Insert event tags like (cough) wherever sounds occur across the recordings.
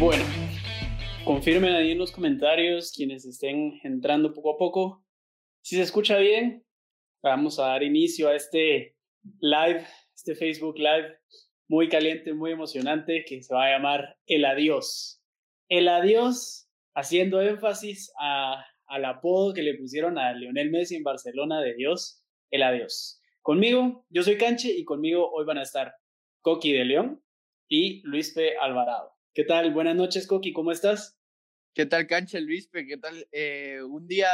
Bueno, confirmen ahí en los comentarios quienes estén entrando poco a poco. Si se escucha bien, vamos a dar inicio a este live, este Facebook Live muy caliente, muy emocionante, que se va a llamar El Adiós. El Adiós, haciendo énfasis al apodo que le pusieron a Lionel Messi en Barcelona de Dios, El Adiós. Conmigo, yo soy Canche y conmigo hoy van a estar Coqui de León y Luis P. Alvarado. ¿Qué tal? Buenas noches, Coqui, ¿cómo estás? ¿Qué tal, Canche, Luis P? ¿Qué tal? Eh, un día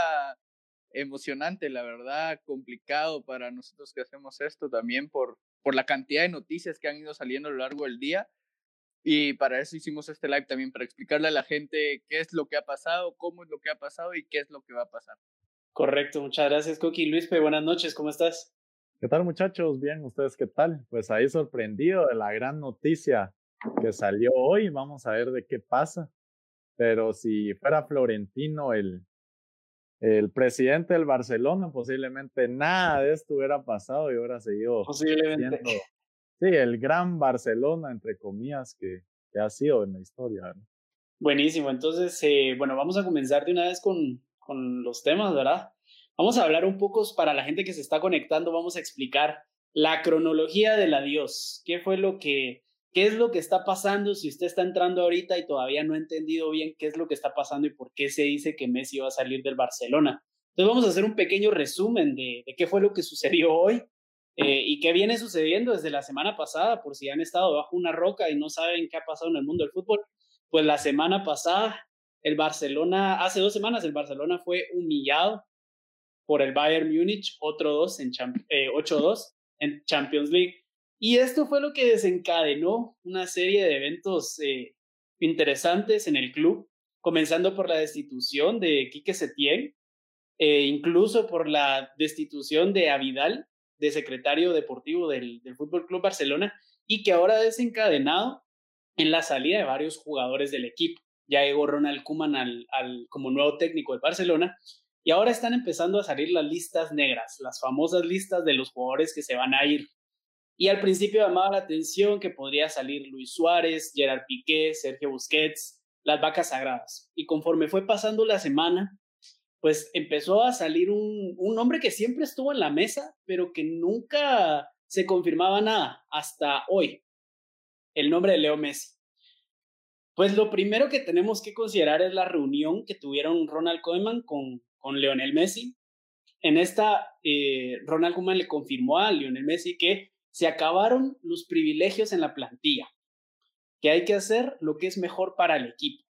emocionante, la verdad, complicado para nosotros que hacemos esto también por, por la cantidad de noticias que han ido saliendo a lo largo del día. Y para eso hicimos este live también, para explicarle a la gente qué es lo que ha pasado, cómo es lo que ha pasado y qué es lo que va a pasar. Correcto, muchas gracias, Coqui. Luis, buenas noches, ¿cómo estás? ¿Qué tal, muchachos? Bien, ¿ustedes qué tal? Pues ahí sorprendido de la gran noticia que salió hoy. Vamos a ver de qué pasa. Pero si fuera Florentino el, el presidente del Barcelona, posiblemente nada de esto hubiera pasado y hubiera seguido posiblemente. siendo sí, el gran Barcelona, entre comillas, que, que ha sido en la historia. Buenísimo, entonces, eh, bueno, vamos a comenzar de una vez con, con los temas, ¿verdad? Vamos a hablar un poco para la gente que se está conectando, vamos a explicar la cronología del adiós. ¿Qué fue lo que qué es lo que está pasando si usted está entrando ahorita y todavía no ha entendido bien qué es lo que está pasando y por qué se dice que Messi va a salir del Barcelona. Entonces vamos a hacer un pequeño resumen de, qué fue lo que sucedió hoy eh, y qué viene sucediendo desde la semana pasada, por si han estado bajo una roca y no saben qué ha pasado en el mundo del fútbol. Pues la semana pasada, el Barcelona, hace dos semanas, el Barcelona fue humillado por el Bayern Múnich, otro dos en eh, 8-2 en Champions League. Y esto fue lo que desencadenó una serie de eventos eh, interesantes en el club, comenzando por la destitución de Quique Setién, e incluso por la destitución de Avidal, de secretario deportivo del, Fútbol Club Barcelona, y que ahora ha desencadenado en la salida de varios jugadores del equipo. Ya llegó Ronald Koeman al, al, como nuevo técnico de Barcelona, y ahora están empezando a salir las listas negras, las famosas listas de los jugadores que se van a ir y al principio llamaba la atención que podría salir Luis Suárez, Gerard Piqué, Sergio Busquets, las vacas sagradas. Y conforme fue pasando la semana, pues empezó a salir un, un nombre que siempre estuvo en la mesa, pero que nunca se confirmaba nada hasta hoy. El nombre de Leo Messi. Pues lo primero que tenemos que considerar es la reunión que tuvieron Ronald Koeman con, con Lionel Messi. En esta, eh, Ronald Koeman le confirmó a Lionel Messi que se acabaron los privilegios en la plantilla, que hay que hacer lo que es mejor para el equipo.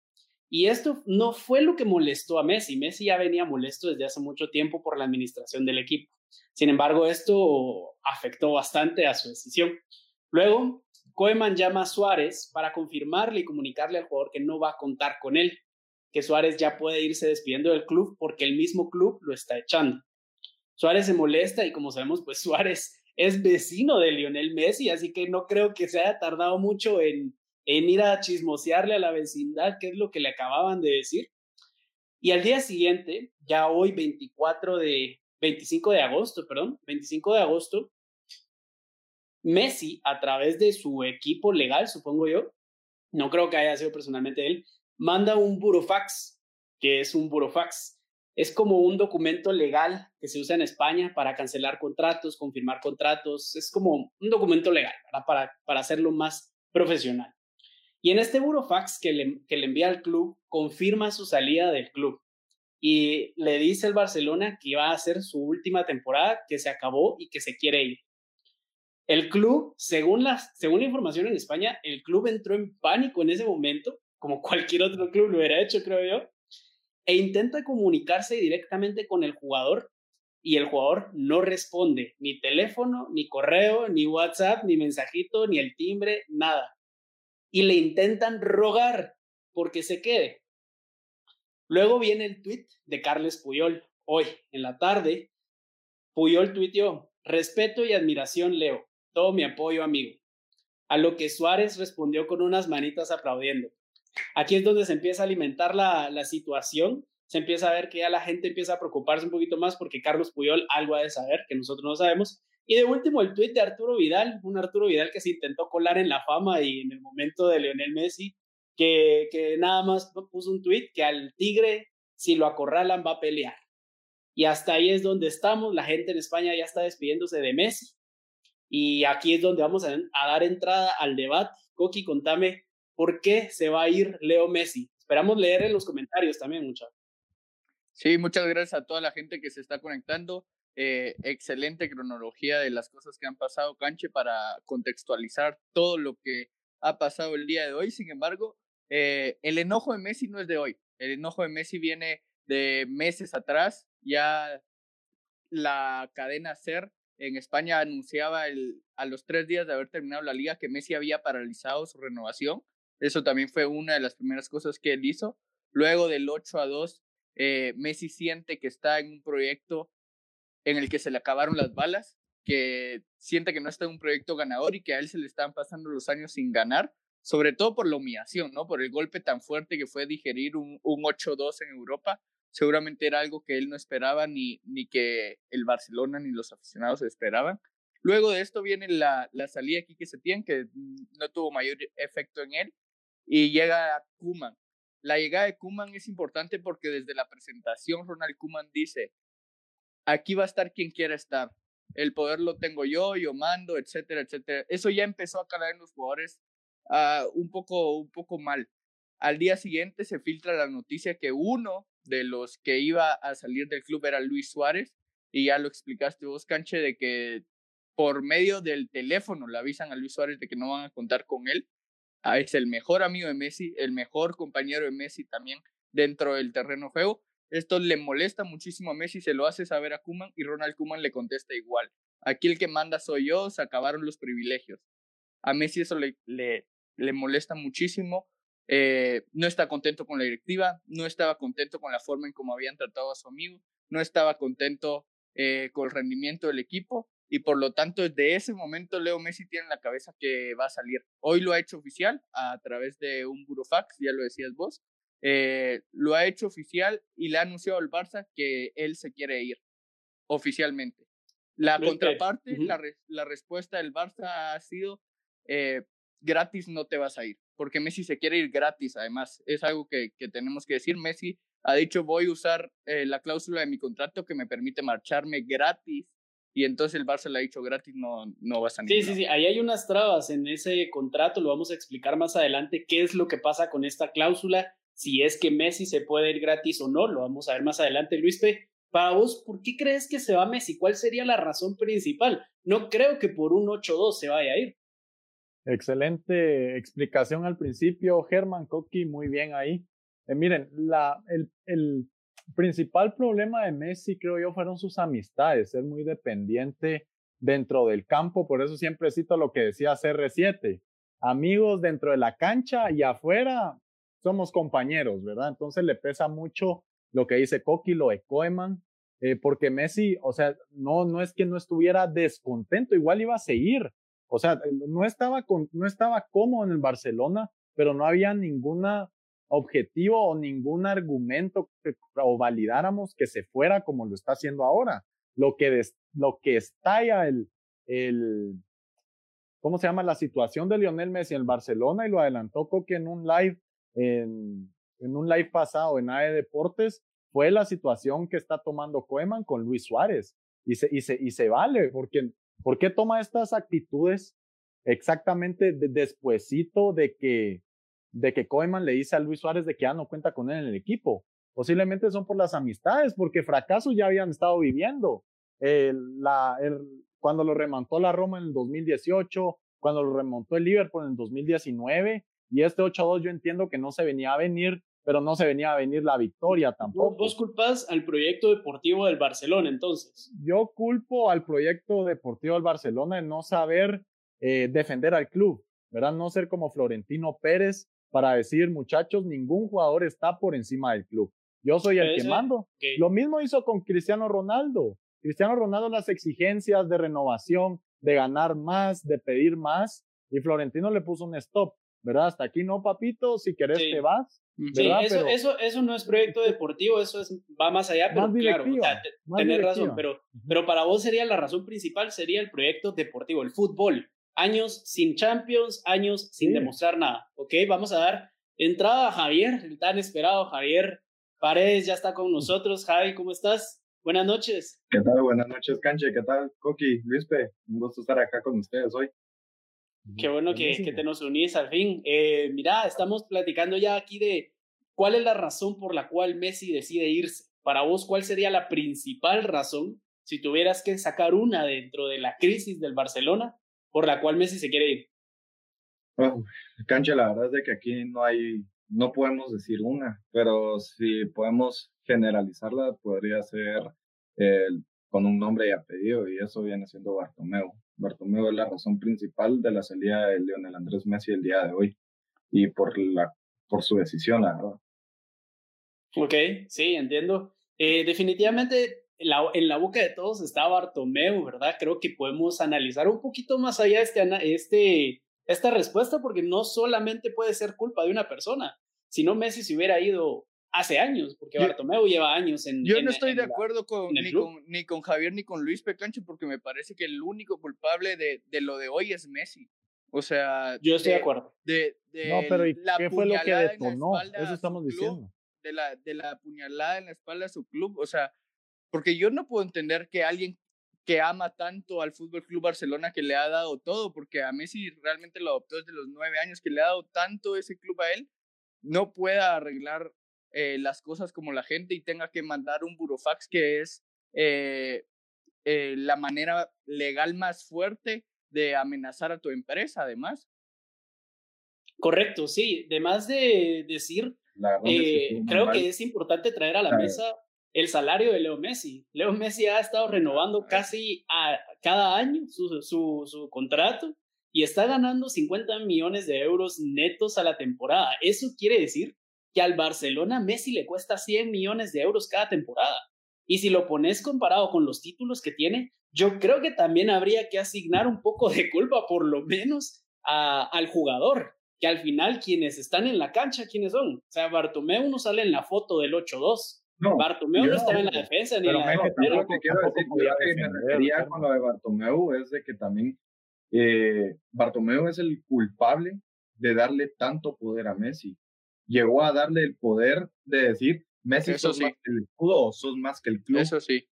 Y esto no fue lo que molestó a Messi. Messi ya venía molesto desde hace mucho tiempo por la administración del equipo. Sin embargo, esto afectó bastante a su decisión. Luego, Koeman llama a Suárez para confirmarle y comunicarle al jugador que no va a contar con él, que Suárez ya puede irse despidiendo del club porque el mismo club lo está echando. Suárez se molesta y como sabemos, pues (laughs) Suárez es vecino de Lionel Messi, así que no creo que se haya tardado mucho en, en ir a chismosearle a la vecindad, que es lo que le acababan de decir. Y al día siguiente, ya hoy 24 de, 25 de agosto, perdón, 25 de agosto, Messi, a través de su equipo legal, supongo yo, no creo que haya sido personalmente él, manda un burofax, que es un burofax, es como un documento legal que se usa en España para cancelar contratos, confirmar contratos, es como un documento legal para, para hacerlo más profesional. Y en este burofax que le, que le envía al club, confirma su salida del club y le dice al Barcelona que va a hacer su última temporada, que se acabó y que se quiere ir. El club, según la, según la información en España, el club entró en pánico en ese momento, como cualquier otro club lo hubiera hecho, creo yo, e intenta comunicarse directamente con el jugador y el jugador no responde ni teléfono, ni correo, ni WhatsApp, ni mensajito, ni el timbre, nada. Y le intentan rogar porque se quede. Luego viene el tweet de Carles Puyol. Hoy, en la tarde, Puyol tuiteó, respeto y admiración, Leo, todo mi apoyo, amigo. A lo que Suárez respondió con unas manitas aplaudiendo. Aquí es donde se empieza a alimentar la, la situación, se empieza a ver que ya la gente empieza a preocuparse un poquito más porque Carlos Puyol algo ha de saber que nosotros no sabemos. Y de último, el tuit de Arturo Vidal, un Arturo Vidal que se intentó colar en la fama y en el momento de Lionel Messi, que, que nada más puso un tweet que al Tigre, si lo acorralan, va a pelear. Y hasta ahí es donde estamos. La gente en España ya está despidiéndose de Messi. Y aquí es donde vamos a, a dar entrada al debate. Coqui, contame por qué se va a ir Leo Messi. Esperamos leer en los comentarios también, muchachos. Sí, muchas gracias a toda la gente que se está conectando. Eh, excelente cronología de las cosas que han pasado, Canche, para contextualizar todo lo que ha pasado el día de hoy. Sin embargo, eh, el enojo de Messi no es de hoy. El enojo de Messi viene de meses atrás. Ya la cadena SER en España anunciaba a los tres días de haber terminado la liga que Messi había paralizado su renovación. Eso también fue una de las primeras cosas que él hizo. Luego del 8 a 2 eh, Messi siente que está en un proyecto en el que se le acabaron las balas, que siente que no está en un proyecto ganador y que a él se le están pasando los años sin ganar, sobre todo por la humillación, ¿no? Por el golpe tan fuerte que fue digerir un, un 8-2 en Europa. Seguramente era algo que él no esperaba ni, ni que el Barcelona ni los aficionados esperaban. Luego de esto viene la, la salida aquí que se tiene, que no tuvo mayor efecto en él, y llega Kuman. La llegada de Kuman es importante porque desde la presentación Ronald Kuman dice, aquí va a estar quien quiera estar. El poder lo tengo yo, yo mando, etcétera, etcétera. Eso ya empezó a calar en los jugadores uh, un, poco, un poco mal. Al día siguiente se filtra la noticia que uno de los que iba a salir del club era Luis Suárez, y ya lo explicaste vos, Canche, de que por medio del teléfono le avisan a Luis Suárez de que no van a contar con él. Ah, es el mejor amigo de Messi, el mejor compañero de Messi también dentro del terreno juego. Esto le molesta muchísimo a Messi, se lo hace saber a Kuman y Ronald Kuman le contesta igual. Aquí el que manda soy yo, se acabaron los privilegios. A Messi eso le, le, le molesta muchísimo. Eh, no está contento con la directiva, no estaba contento con la forma en cómo habían tratado a su amigo, no estaba contento eh, con el rendimiento del equipo y por lo tanto desde ese momento Leo Messi tiene en la cabeza que va a salir. Hoy lo ha hecho oficial a través de un burofax, ya lo decías vos, eh, lo ha hecho oficial y le ha anunciado al Barça que él se quiere ir oficialmente. La contraparte, la, la, respuesta del Barça ha sido eh, gratis no te vas a ir, porque Messi se quiere ir gratis, además, es algo que, que tenemos que decir. Messi ha dicho voy a usar eh, la cláusula de mi contrato que me permite marcharme gratis y entonces el Barça le ha dicho gratis, no, no vas a Sí, sí, sí, ahí hay unas trabas en ese contrato, lo vamos a explicar más adelante qué es lo que pasa con esta cláusula, si es que Messi se puede ir gratis o no, lo vamos a ver más adelante, Luis P. Para vos, ¿por qué crees que se va Messi? ¿Cuál sería la razón principal? No creo que por un 8-2 se vaya a ir. Excelente explicación al principio, Germán Koki, muy bien ahí. Eh, miren, la, el, el principal problema de Messi, creo yo, fueron sus amistades, ser muy dependiente dentro del campo, por eso siempre cito lo que decía CR7, amigos dentro de la cancha y afuera somos compañeros, ¿verdad? Entonces le pesa mucho lo que dice Coqui, lo de Koeman, eh, porque Messi, o sea, no, no es que no estuviera descontento, igual iba a seguir, o sea, no estaba, con, no estaba cómodo en el Barcelona, pero no había ninguna objetivo o ningún argumento que, o validáramos que se fuera como lo está haciendo ahora. Lo que, lo que estalla el, el, ¿cómo se llama? La situación de Lionel Messi en el Barcelona y lo adelantó Coque en un live, en, en un live pasado en AE Deportes, fue la situación que está tomando Koeman con Luis Suárez. Y se, y se, y se vale, porque ¿por qué toma estas actitudes exactamente de, de que de que Koeman le dice a Luis Suárez de que ya no cuenta con él en el equipo. Posiblemente son por las amistades, porque fracasos ya habían estado viviendo. la, cuando lo remontó la Roma en el 2018, cuando lo remontó el Liverpool en el 2019, y este 8-2 yo entiendo que no se venía a venir, pero no se venía a venir la victoria tampoco. ¿Vos culpas al proyecto deportivo del Barcelona entonces? Yo culpo al proyecto deportivo del Barcelona de no saber eh, defender al club, ¿verdad? No ser como Florentino Pérez, para decir, muchachos, ningún jugador está por encima del club. Yo soy el que mando. Lo mismo hizo con Cristiano Ronaldo. Cristiano Ronaldo las exigencias de renovación, de ganar más, de pedir más, y Florentino le puso un stop, ¿verdad? Hasta aquí no, papito, si querés te vas. Sí, eso, eso, eso no es proyecto deportivo, eso es, va más allá, pero claro, tenés razón, pero, pero para vos sería la razón principal, sería el proyecto deportivo, el fútbol años sin Champions, años sin demostrar nada, ¿ok? Vamos a dar entrada Javier, el tan esperado Javier Paredes ya está con nosotros. Javi, ¿cómo estás? Buenas noches. ¿Qué tal? Buenas noches, Canche. ¿Qué tal, Coqui? Luispe, un gusto estar acá con ustedes hoy. Qué bueno que, que, te nos unís al fin. Eh, mira, estamos platicando ya aquí de cuál es la razón por la cual Messi decide irse. Para vos, ¿cuál sería la principal razón, si tuvieras que sacar una dentro de la crisis del Barcelona, por la cual Messi se quiere ir? Bueno, cancha, la verdad es de que aquí no hay, no podemos decir una, pero si podemos generalizarla, podría ser con un nombre y apellido, y eso viene siendo Bartomeu. Bartomeu es la razón principal de la salida de Lionel Andrés Messi el día de hoy, y por, la, por su decisión, la verdad. Ok, sí, entiendo. Eh, definitivamente la, en la boca de todos está Bartomeu, ¿verdad? Creo que podemos analizar un poquito más allá este, este, esta respuesta porque no solamente puede ser culpa de una persona, sino Messi se hubiera ido hace años, porque Bartomeu lleva años en. Yo no estoy de acuerdo con ni, con ni, con Javier ni con Luis Pecancho, porque me parece que el único culpable de, de lo de hoy es Messi. O sea. Yo estoy de, acuerdo. De, de no, pero qué fue lo que detonó? Eso estamos diciendo. De la, de la puñalada en la espalda de su club. O sea, porque yo no puedo entender que alguien que ama tanto al Fútbol Club Barcelona que le ha dado todo, porque a Messi realmente lo adoptó desde los nueve años, que le ha dado tanto ese club a él, no pueda arreglar eh, las cosas como la gente y tenga que mandar un burofax que es eh, eh, la manera legal más fuerte de amenazar a tu empresa, además. Correcto, sí. Además de decir, creo que es importante traer a la mesa el salario de Leo Messi. Leo Messi ha estado renovando casi a cada año su, su, su contrato y está ganando 50 millones de euros netos a la temporada. Eso quiere decir que al Barcelona Messi le cuesta 100 millones de euros cada temporada. Y si lo pones comparado con los títulos que tiene, yo creo que también habría que asignar un poco de culpa, por lo menos, a, al jugador, que al final quienes están en la cancha, ¿quiénes son? O sea, Bartomeu no sale en la foto del 8-2. No, Bartomeu no estaba en la defensa ni en la defensa. Lo que quiero decir, que me refería con lo de Bartomeu es de que también eh, Bartomeu es el culpable de darle tanto poder a Messi llegó a darle el poder de decir, Messi Eso sos más que el escudo o sos más que el club. Eso sí.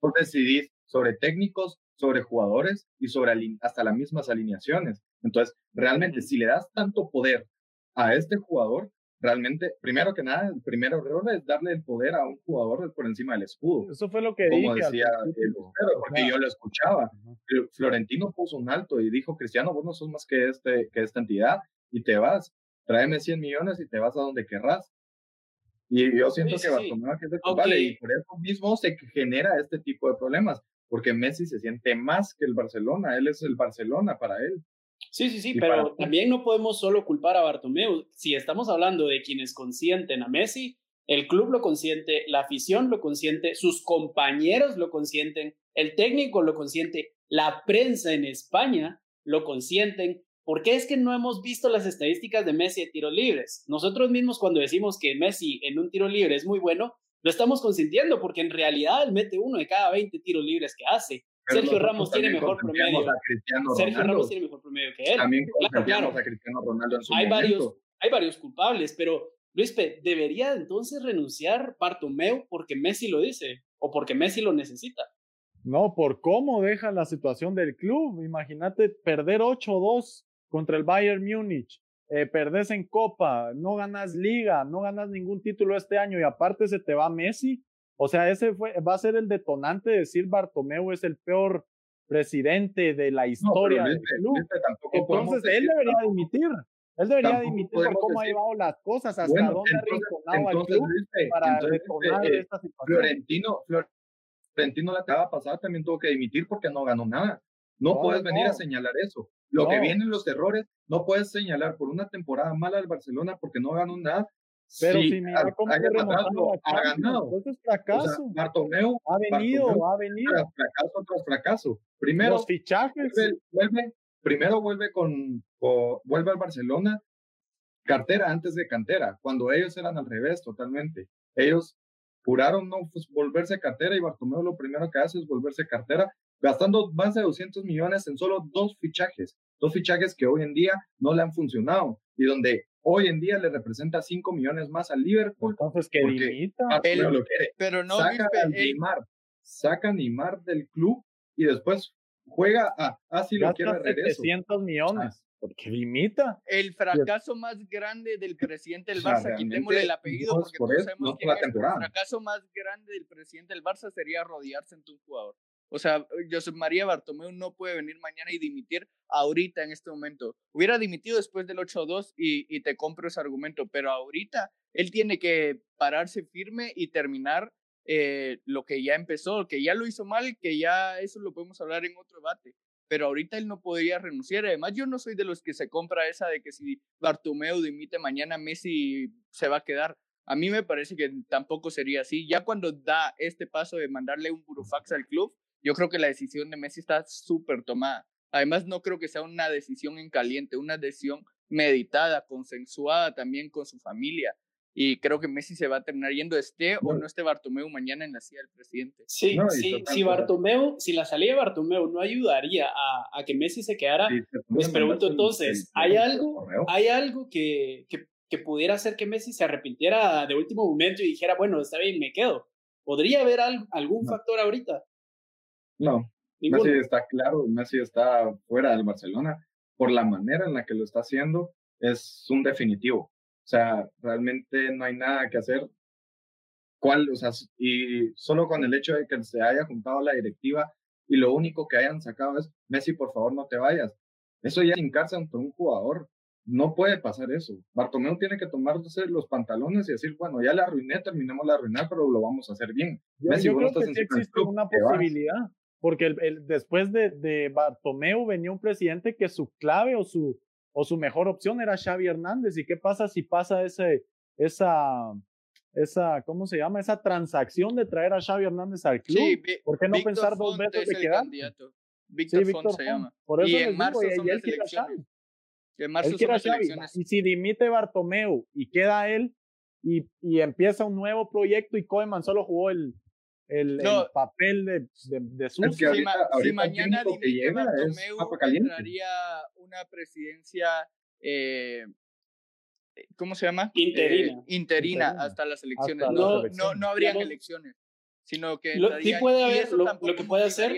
Por decidir sobre técnicos, sobre jugadores y sobre hasta las mismas alineaciones. Entonces, realmente, si le das tanto poder a este jugador, realmente, primero que nada, el primer error es darle el poder a un jugador por encima del escudo. Eso fue lo que Como decía el, porque yo lo escuchaba. Florentino puso un alto y dijo, Cristiano, vos no sos más que, este, que esta entidad y te vas tráeme 100 millones y te vas a donde querrás. Y yo siento que Bartomeu es el culpable y por eso mismo se genera este tipo de problemas, porque Messi se siente más que el Barcelona, él es el Barcelona para él. Sí, sí, sí, pero también no podemos solo culpar a Bartomeu. Si estamos hablando de quienes consienten a Messi, el club lo consiente, la afición lo consiente, sus compañeros lo consienten, el técnico lo consiente, la prensa en España lo consienten, ¿Por qué es que no hemos visto las estadísticas de Messi de tiros libres? Nosotros mismos cuando decimos que Messi en un tiro libre es muy bueno, lo estamos consintiendo porque en realidad él mete uno de cada 20 tiros libres que hace. Sergio Ramos tiene mejor promedio. Sergio Ramos tiene mejor promedio que él. También claro, a Cristiano Ronaldo en su hay varios, hay varios culpables, pero Luispe, ¿debería entonces renunciar Bartomeu porque Messi lo dice o porque Messi lo necesita? No, por cómo deja la situación del club. Imagínate perder 8-2 contra el Bayern Múnich, eh, perdés en Copa, no ganas Liga, no ganas ningún título este año y aparte se te va Messi. O sea, ese fue, va a ser el detonante de decir Bartomeu es el peor presidente de la historia del club. Entonces él debería dimitir. Él debería dimitir por cómo ha llevado las cosas, hasta dónde ha rinconado al club para detonar eh, esta situación. Florentino, Florentino la acaba pasada también tuvo que dimitir porque no ganó nada. No, puedes venir a señalar eso. Lo que vienen los errores, no puedes señalar por una temporada mala al Barcelona porque no ganó nada. Pero si, mira cómo ha ganado. Entonces fracaso. Bartomeu, ha venido, ha venido. Fracaso tras fracaso. Primero, los fichajes. Vuelve, primero vuelve con, vuelve al Barcelona cartera antes de cantera, cuando ellos eran al revés totalmente. Ellos juraron no pues, volverse cartera y Bartomeu lo primero que hace es volverse cartera gastando más de 200 millones en solo dos fichajes, dos fichajes que hoy en día no le han funcionado. y donde hoy en día le representa 5 millones más al Liverpool. Entonces que dimita. lo quiere. Pero no, saca a Neymar, saca a Neymar del club y después juega a, ah, lo quiere regreso. 700 millones. Porque limita. El fracaso más grande del presidente del Barça, quitémosle el apellido porque todos sabemos quién es. El fracaso más grande del presidente del Barça sería rodearse en un jugador. O sea, José María Bartomeu no puede venir mañana y dimitir ahorita en este momento. Hubiera dimitido después del 8-2 y, y te compro ese argumento, pero ahorita él tiene que pararse firme y terminar eh, lo que ya empezó, que ya lo hizo mal, que ya eso lo podemos hablar en otro debate. Pero ahorita él no podría renunciar. Además, yo no soy de los que se compra esa de que si Bartomeu dimite mañana, Messi se va a quedar. A mí me parece que tampoco sería así. Ya cuando da este paso de mandarle un burofax al club, yo creo que la decisión de Messi está súper tomada. Además, no creo que sea una decisión en caliente, una decisión meditada, consensuada también con su familia. Y creo que Messi se va a terminar yendo, esté o no esté Bartomeu mañana en la silla del presidente. Sí, sí si Bartomeu, si la salida de Bartomeu no ayudaría a, a que Messi se quedara, pues pregunto entonces, ¿hay algo, ¿hay algo que, que, que pudiera hacer que Messi se arrepintiera de último momento y dijera, bueno, está bien, me quedo? ¿Podría haber algún factor ahorita? No, Messi está claro, Messi está fuera del Barcelona. Por la manera en la que lo está haciendo, es un definitivo. O sea, realmente no hay nada que hacer. ¿Cuál? O sea, y solo con el hecho de que se haya juntado la directiva y lo único que hayan sacado es, Messi, por favor, no te vayas. Eso ya sin cárcel ante un jugador. No puede pasar eso. Bartomeu tiene que tomarse los pantalones y decir, bueno, ya la arruiné, terminemos la arruinar, pero lo vamos a hacer bien. Messi, yo creo que sí existe una posibilidad porque el, después de, de, Bartomeu venía un presidente que su clave o su, o su mejor opción era Xavi Hernández. ¿Y qué pasa si pasa ese, esa, esa, ¿cómo se llama? Esa transacción de traer a Xavi Hernández al club. Sí, ¿Por qué no pensar dos veces de quedar? Víctor, sí, Víctor se llama. Por eso y en marzo digo, son las elecciones. En marzo son las elecciones. Y si dimite Bartomeu y queda él y, y empieza un nuevo proyecto y Koeman solo jugó el, el, papel de, de, de si, si, mañana dimite Bartomeu, entraría una presidencia, eh, ¿cómo se llama? Interina. Eh, interina, hasta las elecciones. no, no, no habrían elecciones, sino que lo, sí puede haber, lo, lo, que puede hacer.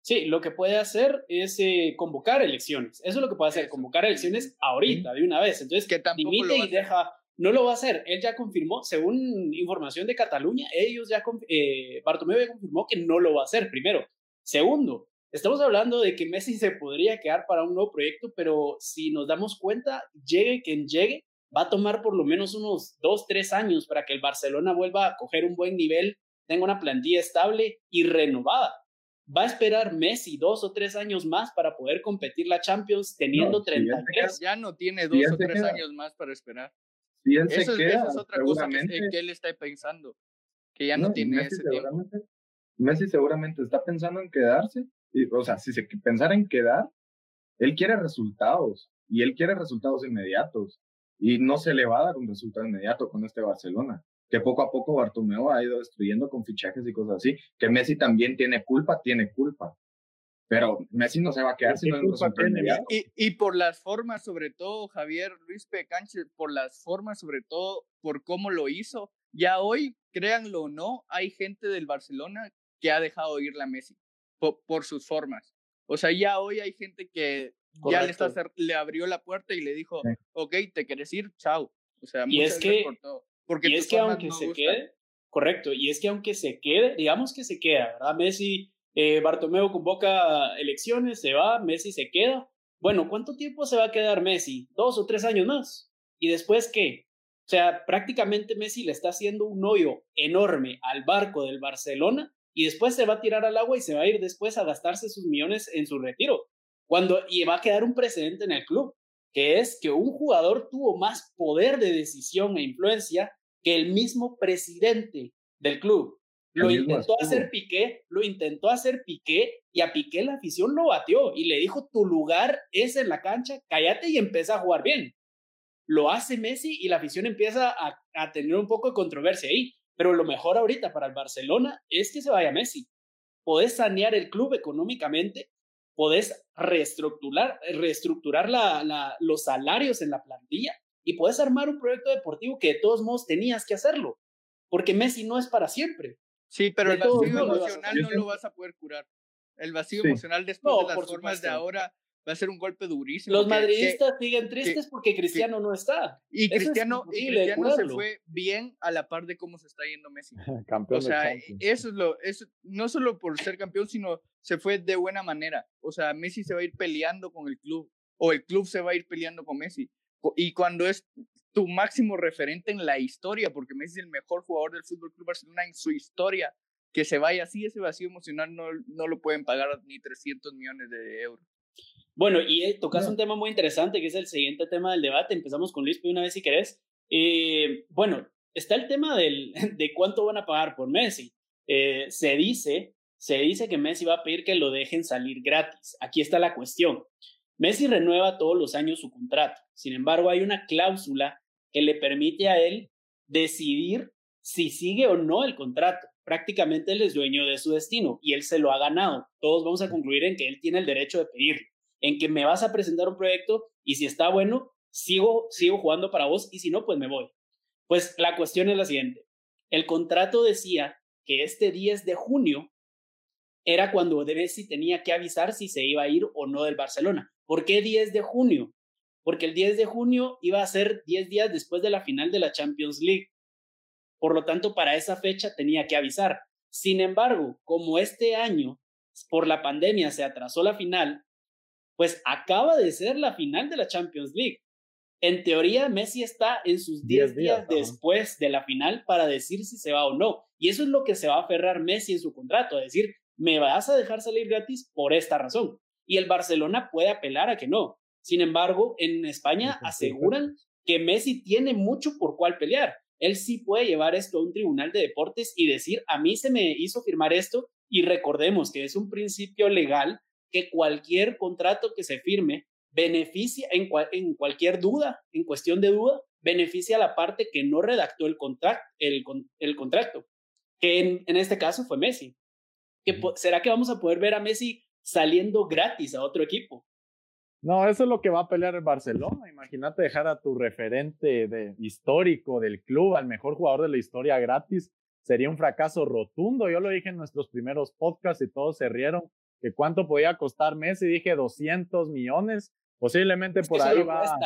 Sí, lo que puede hacer es eh, convocar elecciones. Eso es lo que puede hacer, convocar elecciones ahorita, de una vez. Entonces, que dimite y deja no lo va a hacer. Él ya confirmó, según información de Cataluña, ellos ya, eh, Bartomeu ya confirmó que no lo va a hacer, primero. Segundo, estamos hablando de que Messi se podría quedar para un nuevo proyecto, pero si nos damos cuenta, llegue quien llegue, va a tomar por lo menos unos dos, tres años para que el Barcelona vuelva a coger un buen nivel, tenga una plantilla estable y renovada. Va a esperar Messi dos o tres años más para poder competir la Champions teniendo 33. Ya no tiene dos o tres años más para esperar. Si él se queda, es otra cosa que, él está pensando, que ya no, tiene ese tiempo. Messi seguramente está pensando en quedarse, y, o sea, si se pensara en quedar, él quiere resultados, y él quiere resultados inmediatos, y no se le va a dar un resultado inmediato con este Barcelona, que poco a poco Bartomeu ha ido destruyendo con fichajes y cosas así, que Messi también tiene culpa, tiene culpa, pero Messi no se va a quedar no y, y por las formas, sobre todo, Javier Luis Pecanche, por las formas, sobre todo, por cómo lo hizo. Ya hoy, créanlo o no, hay gente del Barcelona que ha dejado ir la Messi por, sus formas. O sea, ya hoy hay gente que ya le, está, le abrió la puerta y le dijo, ok, te quieres ir, chao. O sea, y es que, por todo. Porque y es que aunque se quede, correcto, y es que aunque se quede, digamos que se queda, ¿verdad? Messi eh, convoca elecciones, se va, Messi se queda. Bueno, ¿cuánto tiempo se va a quedar Messi? ¿Dos o tres años más? ¿Y después qué? O sea, prácticamente Messi le está haciendo un hoyo enorme al barco del Barcelona y después se va a tirar al agua y se va a ir después a gastarse sus millones en su retiro. Cuando, y va a quedar un precedente en el club, que es que un jugador tuvo más poder de decisión e influencia que el mismo presidente del club. Lo intentó hacer Piqué, lo intentó hacer Piqué y a Piqué la afición lo batió y le dijo, tu lugar es en la cancha, cállate y empieza a jugar bien. Lo hace Messi y la afición empieza a, a tener un poco de controversia ahí. Pero lo mejor ahorita para el Barcelona es que se vaya Messi. Podés sanear el club económicamente, podés reestructurar, reestructurar la, los salarios en la plantilla y puedes armar un proyecto deportivo que de todos modos tenías que hacerlo, porque Messi no es para siempre. Sí, pero el vacío emocional no lo vas a poder curar. El vacío emocional después de las formas de ahora va a ser un golpe durísimo. Los madridistas siguen tristes porque Cristiano no está. Y Cristiano, y Cristiano se fue bien a la par de cómo se está yendo Messi. (laughs) campeón o sea, eso es lo, eso, no solo por ser campeón, sino se fue de buena manera. O sea, Messi se va a ir peleando con el club o el club se va a ir peleando con Messi. Y cuando es tu máximo referente en la historia, porque Messi es el mejor jugador del Fútbol Club Barcelona en su historia, que se vaya así, ese vacío emocional no, no lo pueden pagar ni 300 millones de euros. Bueno, y eh, tocas un tema muy interesante que es el siguiente tema del debate. Empezamos con Luis una vez si querés. Eh, bueno, está el tema del, (laughs) de cuánto van a pagar por Messi. Eh, se dice, se dice que Messi va a pedir que lo dejen salir gratis. Aquí está la cuestión. Messi renueva todos los años su contrato. Sin embargo, hay una cláusula que le permite a él decidir si sigue o no el contrato. Prácticamente él es dueño de su destino y él se lo ha ganado. Todos vamos a concluir en que él tiene el derecho de pedirlo en que me vas a presentar un proyecto y si está bueno, sigo, sigo jugando para vos y si no, pues me voy. Pues la cuestión es la siguiente. El contrato decía que este 10 de junio era cuando Messi tenía que avisar si se iba a ir o no del Barcelona. ¿Por qué 10 de junio? Porque el 10 de junio iba a ser 10 días después de la final de la Champions League. Por lo tanto, para esa fecha tenía que avisar. Sin embargo, como este año, por la pandemia, se atrasó la final, pues acaba de ser la final de la Champions League. En teoría, Messi está en sus 10 días, después de la final para decir si se va o no. Y eso es lo que se va a aferrar Messi en su contrato, a decir, me vas a dejar salir gratis por esta razón. Y el Barcelona puede apelar a que no. Sin embargo, en España aseguran que Messi tiene mucho por cuál pelear. Él sí puede llevar esto a un tribunal de deportes y decir, a mí se me hizo firmar esto y recordemos que es un principio legal que cualquier contrato que se firme beneficia en, en cualquier duda, en cuestión de duda, beneficia a la parte que no redactó el, el, el contrato, que en, en, este caso fue Messi. Que, ¿Será que vamos a poder ver a Messi saliendo gratis a otro equipo? No, eso es lo que va a pelear el Barcelona. Imagínate dejar a tu referente de, histórico del club, al mejor jugador de la historia gratis. Sería un fracaso rotundo. Yo lo dije en nuestros primeros podcasts y todos se rieron que cuánto podía costar Messi, dije 200 millones, posiblemente (laughs) por ahí va,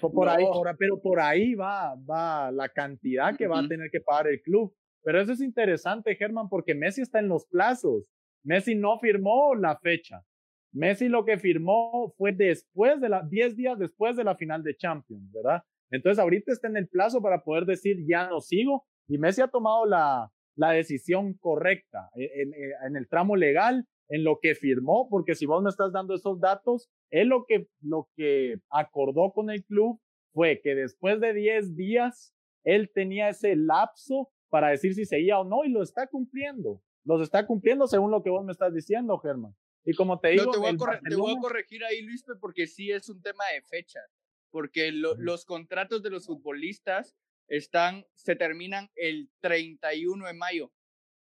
por, ahí, pero por ahí va, va la cantidad que va a tener que pagar el club. Pero eso es interesante, Germán, porque Messi está en los plazos. Messi no firmó la fecha. Messi lo que firmó fue después de la, 10 días después de la final de Champions, ¿verdad? Entonces ahorita está en el plazo para poder decir ya no sigo y Messi ha tomado la, la decisión correcta en, en, el tramo legal en lo que firmó, porque si vos me estás dando esos datos, él lo que, lo que acordó con el club fue que después de 10 días, él tenía ese lapso para decir si seguía o no y lo está cumpliendo. Los está cumpliendo según lo que vos me estás diciendo, Germán. Y como te digo... te, voy a corregir ahí, Luis, porque sí es un tema de fecha. Porque los contratos de los futbolistas están, se terminan el 31 de mayo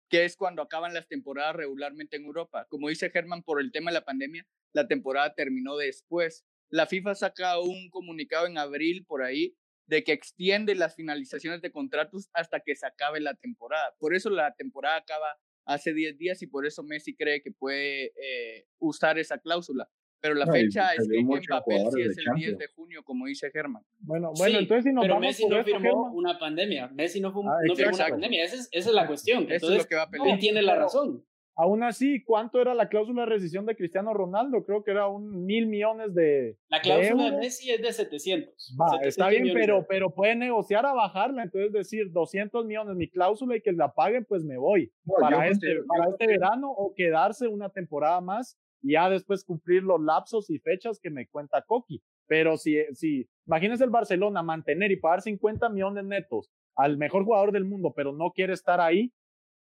que es cuando acaban las temporadas regularmente en Europa. Como dice Germán, por el tema de la pandemia, la temporada terminó después. La FIFA saca un comunicado en abril por ahí de que extiende las finalizaciones de contratos hasta que se acabe la temporada. Por eso la temporada acaba hace 10 días y por eso Messi cree que puede eh, usar esa cláusula. Pero la fecha es que en papel sí es el 10 de junio, como dice Germán. Bueno, bueno, entonces si nos pero Messi no firmó una pandemia. Messi no, fue, ah, no firmó una pandemia. Esa es, esa es la cuestión. Entonces, Eso es lo que va a pelear. tiene la razón. Aún así, ¿cuánto era la cláusula de rescisión de Cristiano Ronaldo? Creo que era un mil millones de. La cláusula de, Messi es de 700. Va, está bien, pero, pero puede negociar a bajarla. Entonces, decir 200 millones mi cláusula y que la paguen, pues me voy para, este, para este verano o quedarse una temporada más y ya después cumplir los lapsos y fechas que me cuenta Coqui. Pero si, si, imagínese el Barcelona mantener y pagar 50 millones netos al mejor jugador del mundo, pero no quiere estar ahí,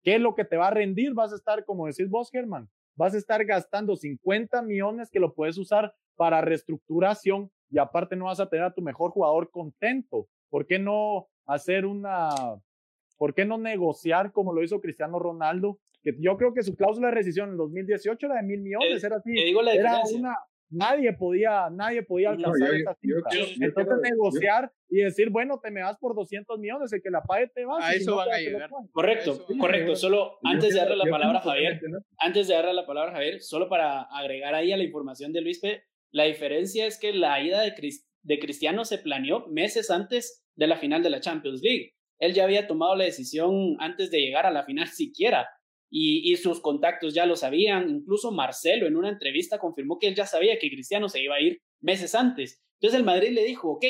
¿qué es lo que te va a rendir? Vas a estar, como decís vos, Germán, vas a estar gastando 50 millones que lo puedes usar para reestructuración y aparte no vas a tener a tu mejor jugador contento. ¿Por qué no hacer una, ¿Por qué no negociar como lo hizo Cristiano Ronaldo? Que yo creo que su cláusula de rescisión en 2018 era de mil millones, era así. digo la era una, nadie podía, nadie podía alcanzar esa cifra. Entonces negociar y decir, bueno, te me vas por 200 millones, el que la pague te vas. A eso van a llegar. Correcto, correcto. Solo antes de darle la palabra a Javier, antes de darle la palabra a Javier, solo para agregar ahí a la información de Luis P., la diferencia es que la ida de, de Cristiano se planeó meses antes de la final de la Champions League. Él ya había tomado la decisión antes de llegar a la final siquiera y, sus contactos ya lo sabían. Incluso Marcelo en una entrevista confirmó que él ya sabía que Cristiano se iba a ir meses antes. Entonces el Madrid le dijo, ok,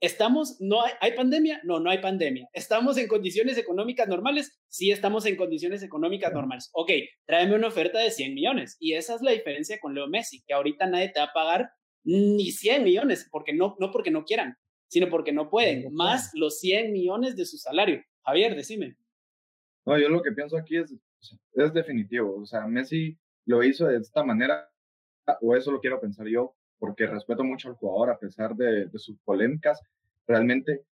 ¿estamos, no hay, hay pandemia? No, no hay pandemia. ¿Estamos en condiciones económicas normales? Sí, estamos en condiciones económicas normales. Ok, tráeme una oferta de 100 millones. Y esa es la diferencia con Leo Messi, que ahorita nadie te va a pagar ni 100 millones, porque no, no porque no quieran, sino porque no pueden, más los 100 millones de su salario. Javier, decime. No, yo lo que pienso aquí es, es definitivo. O sea, Messi lo hizo de esta manera, o eso lo quiero pensar yo, porque respeto mucho al jugador a pesar de, sus polémicas. Realmente,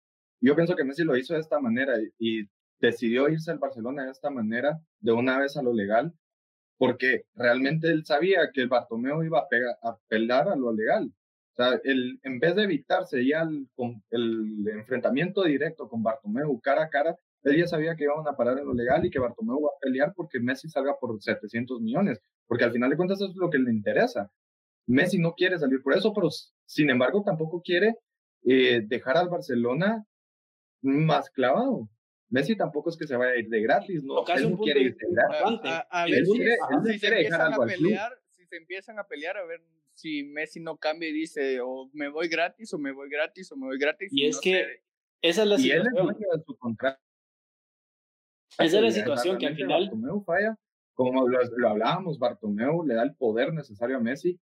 yo pienso que Messi lo hizo de esta manera y, decidió irse al Barcelona de esta manera, de una vez a lo legal, porque realmente él sabía que el Bartomeu iba a, pegar, a apelar a lo legal. O sea, el, en vez de evitarse ya el, el enfrentamiento directo con Bartomeu cara a cara, él ya sabía que iban a parar en lo legal y que Bartomeu va a pelear porque Messi salga por 700 millones, porque al final de cuentas eso es lo que le interesa. Messi no quiere salir por eso, pero sin embargo tampoco quiere eh, dejar al Barcelona más clavado. Messi tampoco es que se vaya a ir de gratis, no, él no quiere ir de gratis. A, ver, si, se empiezan a pelear, si se empiezan a pelear, a ver si Messi no cambia y dice o me voy gratis o me voy gratis o me voy gratis. Y, es que esa es la situación. Y él es de su contrato esa es la situación que al final. Bartomeu falla, como lo, hablábamos, Bartomeu le da el poder necesario a Messi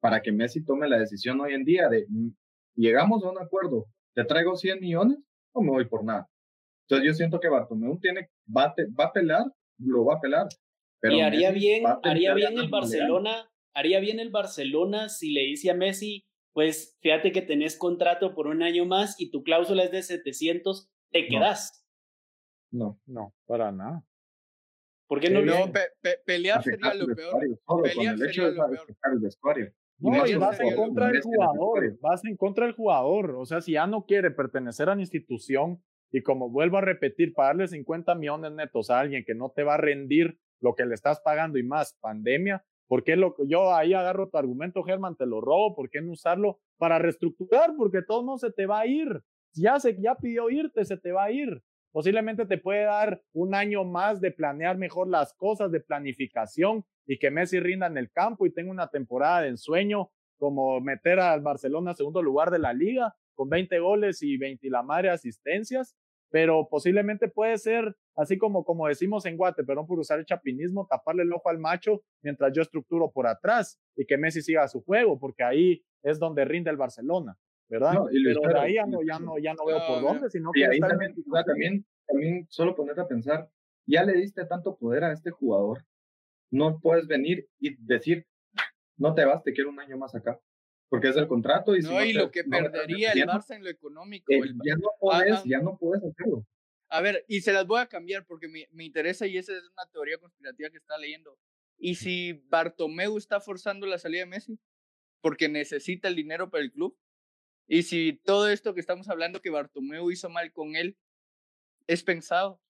para que Messi tome la decisión hoy en día de mm, llegamos a un acuerdo, te traigo 100 millones o me voy por nada. Entonces yo siento que Bartomeu tiene, va, va a pelar, lo va a pelar. Pero y haría bien, haría bien el Barcelona, haría bien el Barcelona si le dice a Messi, pues fíjate que tenés contrato por un año más y tu cláusula es de 700, te quedas. No, no, para nada. ¿Por qué no? no pelear sería lo peor. Pelear sería lo peor. No, y vas en contra del jugador, vas en contra del jugador. O sea, si ya no quiere pertenecer a la institución y como vuelvo a repetir, pagarle 50 millones netos a alguien que no te va a rendir lo que le estás pagando y más pandemia, ¿por qué lo, yo ahí agarro tu argumento, Germán, te lo robo? ¿Por qué no usarlo para reestructurar? Porque todo no se te va a ir. Ya, se, ya pidió irte, se te va a ir. Posiblemente te puede dar un año más de planear mejor las cosas, de planificación y que Messi rinda en el campo y tenga una temporada de ensueño como meter al Barcelona a segundo lugar de la liga con 20 goles y 20 la madre asistencias, pero posiblemente puede ser así como como decimos en Guate, perdón por usar el chapinismo, taparle el ojo al macho mientras yo estructuro por atrás y que Messi siga su juego, porque ahí es donde rinde el Barcelona. ¿Verdad? Pero de ahí ya no, ya no, ya no veo por dónde, sino que ahí también, también, también solo ponerte a pensar, ya le diste tanto poder a este jugador, no puedes venir y decir, no te vas, te quiero un año más acá, porque es el contrato y no, y lo que perdería el Barça en lo económico. Eh, ya no puedes, ya no puedes hacerlo. A ver, y se las voy a cambiar porque me, me interesa y esa es una teoría conspirativa que está leyendo. ¿Y si Bartomeu está forzando la salida de Messi? Porque necesita el dinero para el club. Y si todo esto que estamos hablando que Bartomeu hizo mal con él es pensado.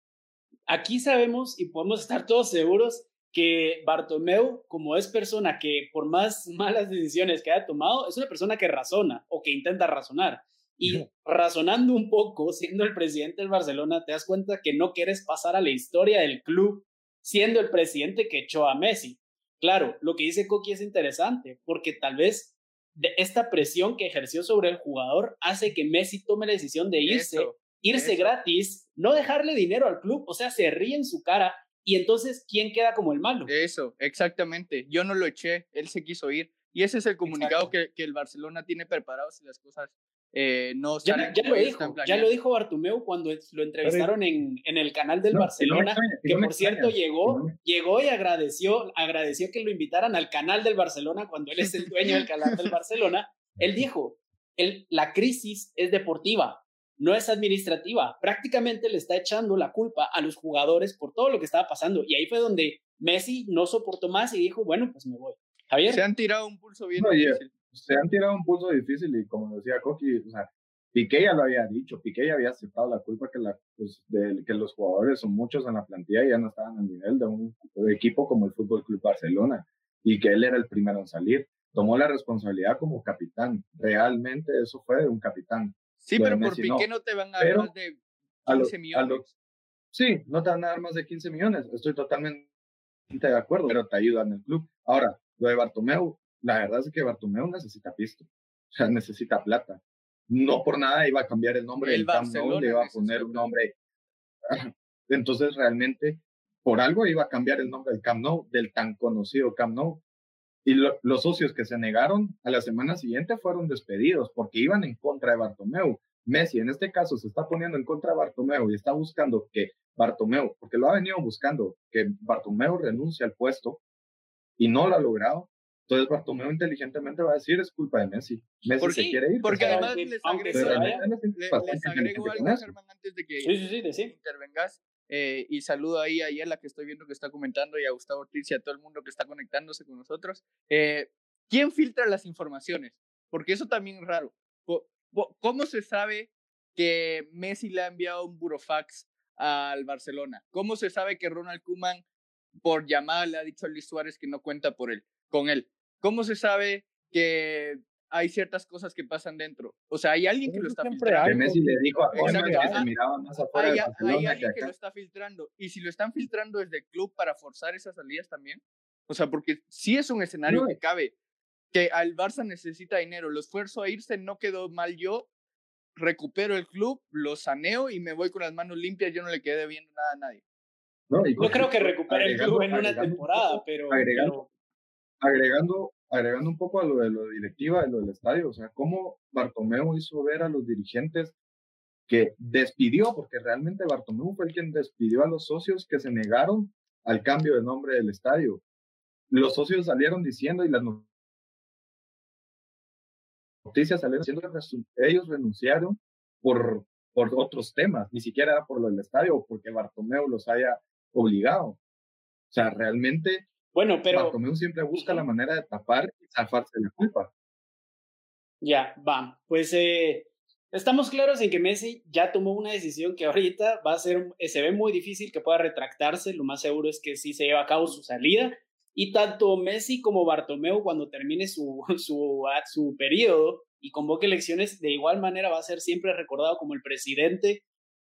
Aquí sabemos y podemos estar todos seguros que Bartomeu, como es persona que por más malas decisiones que haya tomado, es una persona que razona o que intenta razonar. Y (laughs) razonando un poco, siendo el presidente del Barcelona, te das cuenta que no quieres pasar a la historia del club siendo el presidente que echó a Messi. Claro, lo que dice Coqui es interesante, porque tal vez de esta presión que ejerció sobre el jugador hace que Messi tome la decisión de irse, irse gratis, no dejarle dinero al club, o sea, se ríe en su cara y entonces, ¿quién queda como el malo? Eso, exactamente. Yo no lo eché, él se quiso ir. Y ese es el comunicado que, que, el Barcelona tiene preparado si las cosas eh, no ya, ya, lo dijo, ya lo dijo Bartumeu cuando lo entrevistaron en, en el canal del Barcelona, que por cierto llegó, llegó y agradeció, agradeció que lo invitaran al canal del Barcelona cuando él es el dueño del canal del Barcelona. Él dijo, el, la crisis es deportiva, no es administrativa, prácticamente le está echando la culpa a los jugadores por todo lo que estaba pasando. Y ahí fue donde Messi no soportó más y dijo, bueno, pues me voy. Javier. Se han tirado un pulso bien difícil. Se han tirado un pulso difícil y como decía Coqui, o sea, Piqué ya lo había dicho, Piqué ya había aceptado la culpa que, la, pues, de, que los jugadores son muchos en la plantilla y ya no estaban al nivel de un equipo como el Fútbol Club Barcelona y que él era el primero en salir. Tomó la responsabilidad como capitán. Realmente eso fue de un capitán. Sí, pero por Piqué no. te van a dar más de 15 millones. sí, no te van a dar más de 15 millones. Estoy totalmente de acuerdo, pero te ayuda en el club. Ahora, lo de Bartomeu, la verdad es que Bartomeu necesita pisto. O sea, necesita plata no por nada iba a cambiar el nombre del Camp Nou, le iba a poner un nombre. Entonces, realmente, por algo iba a cambiar el nombre del Camp Nou, del tan conocido Camp Nou. Y los socios que se negaron a la semana siguiente fueron despedidos porque iban en contra de Bartomeu. Messi, en este caso, se está poniendo en contra de Bartomeu y está buscando que Bartomeu, porque lo ha venido buscando, que Bartomeu renuncie al puesto y no lo ha logrado. Entonces Bartomeu inteligentemente va a decir es culpa de Messi. Messi se quiere ir. Porque además les agrego, algo, Germán, antes de que intervengas. Eh, y saludo ahí a la que estoy viendo que está comentando y a Gustavo Ortiz y a todo el mundo que está conectándose con nosotros. Eh, ¿Quién filtra las informaciones? Porque eso también es raro. ¿Cómo se sabe que Messi le ha enviado un burofax al Barcelona? ¿Cómo se sabe que Ronald Koeman por llamada le ha dicho a Luis Suárez que no cuenta por él, con él? ¿Cómo se sabe que hay ciertas cosas que pasan dentro? O sea, hay alguien que lo está filtrando. Messi le dijo a que se miraba más afuera hay, hay alguien que, lo está filtrando. Y si lo están filtrando desde el club para forzar esas salidas también. O sea, porque sí es un escenario que cabe. Que al Barça necesita dinero. Lo esfuerzo a irse, no quedó mal yo. Recupero el club, lo saneo y me voy con las manos limpias. Yo no le quedé viendo nada a nadie. No, creo que recupere el club en una temporada, pero, pero agregando, agregando un poco a lo de lo directiva, de lo del estadio, o sea, cómo Bartomeu hizo ver a los dirigentes que despidió, porque realmente Bartomeu fue el quien despidió a los socios que se negaron al cambio de nombre del estadio. Los socios salieron diciendo y las noticias salieron diciendo que ellos renunciaron por, por otros temas, ni siquiera era por lo del estadio o porque Bartomeu los haya obligado. O sea, realmente bueno, pero. Bartomeu siempre busca la manera de tapar y zafarse la culpa. Ya, va. Pues eh, estamos claros en que Messi ya tomó una decisión que ahorita va a ser. Se ve muy difícil que pueda retractarse. Lo más seguro es que sí se lleva a cabo su salida. Y tanto Messi como Bartomeu, cuando termine su, (laughs) su, su periodo y convoque elecciones, de igual manera va a ser siempre recordado como el presidente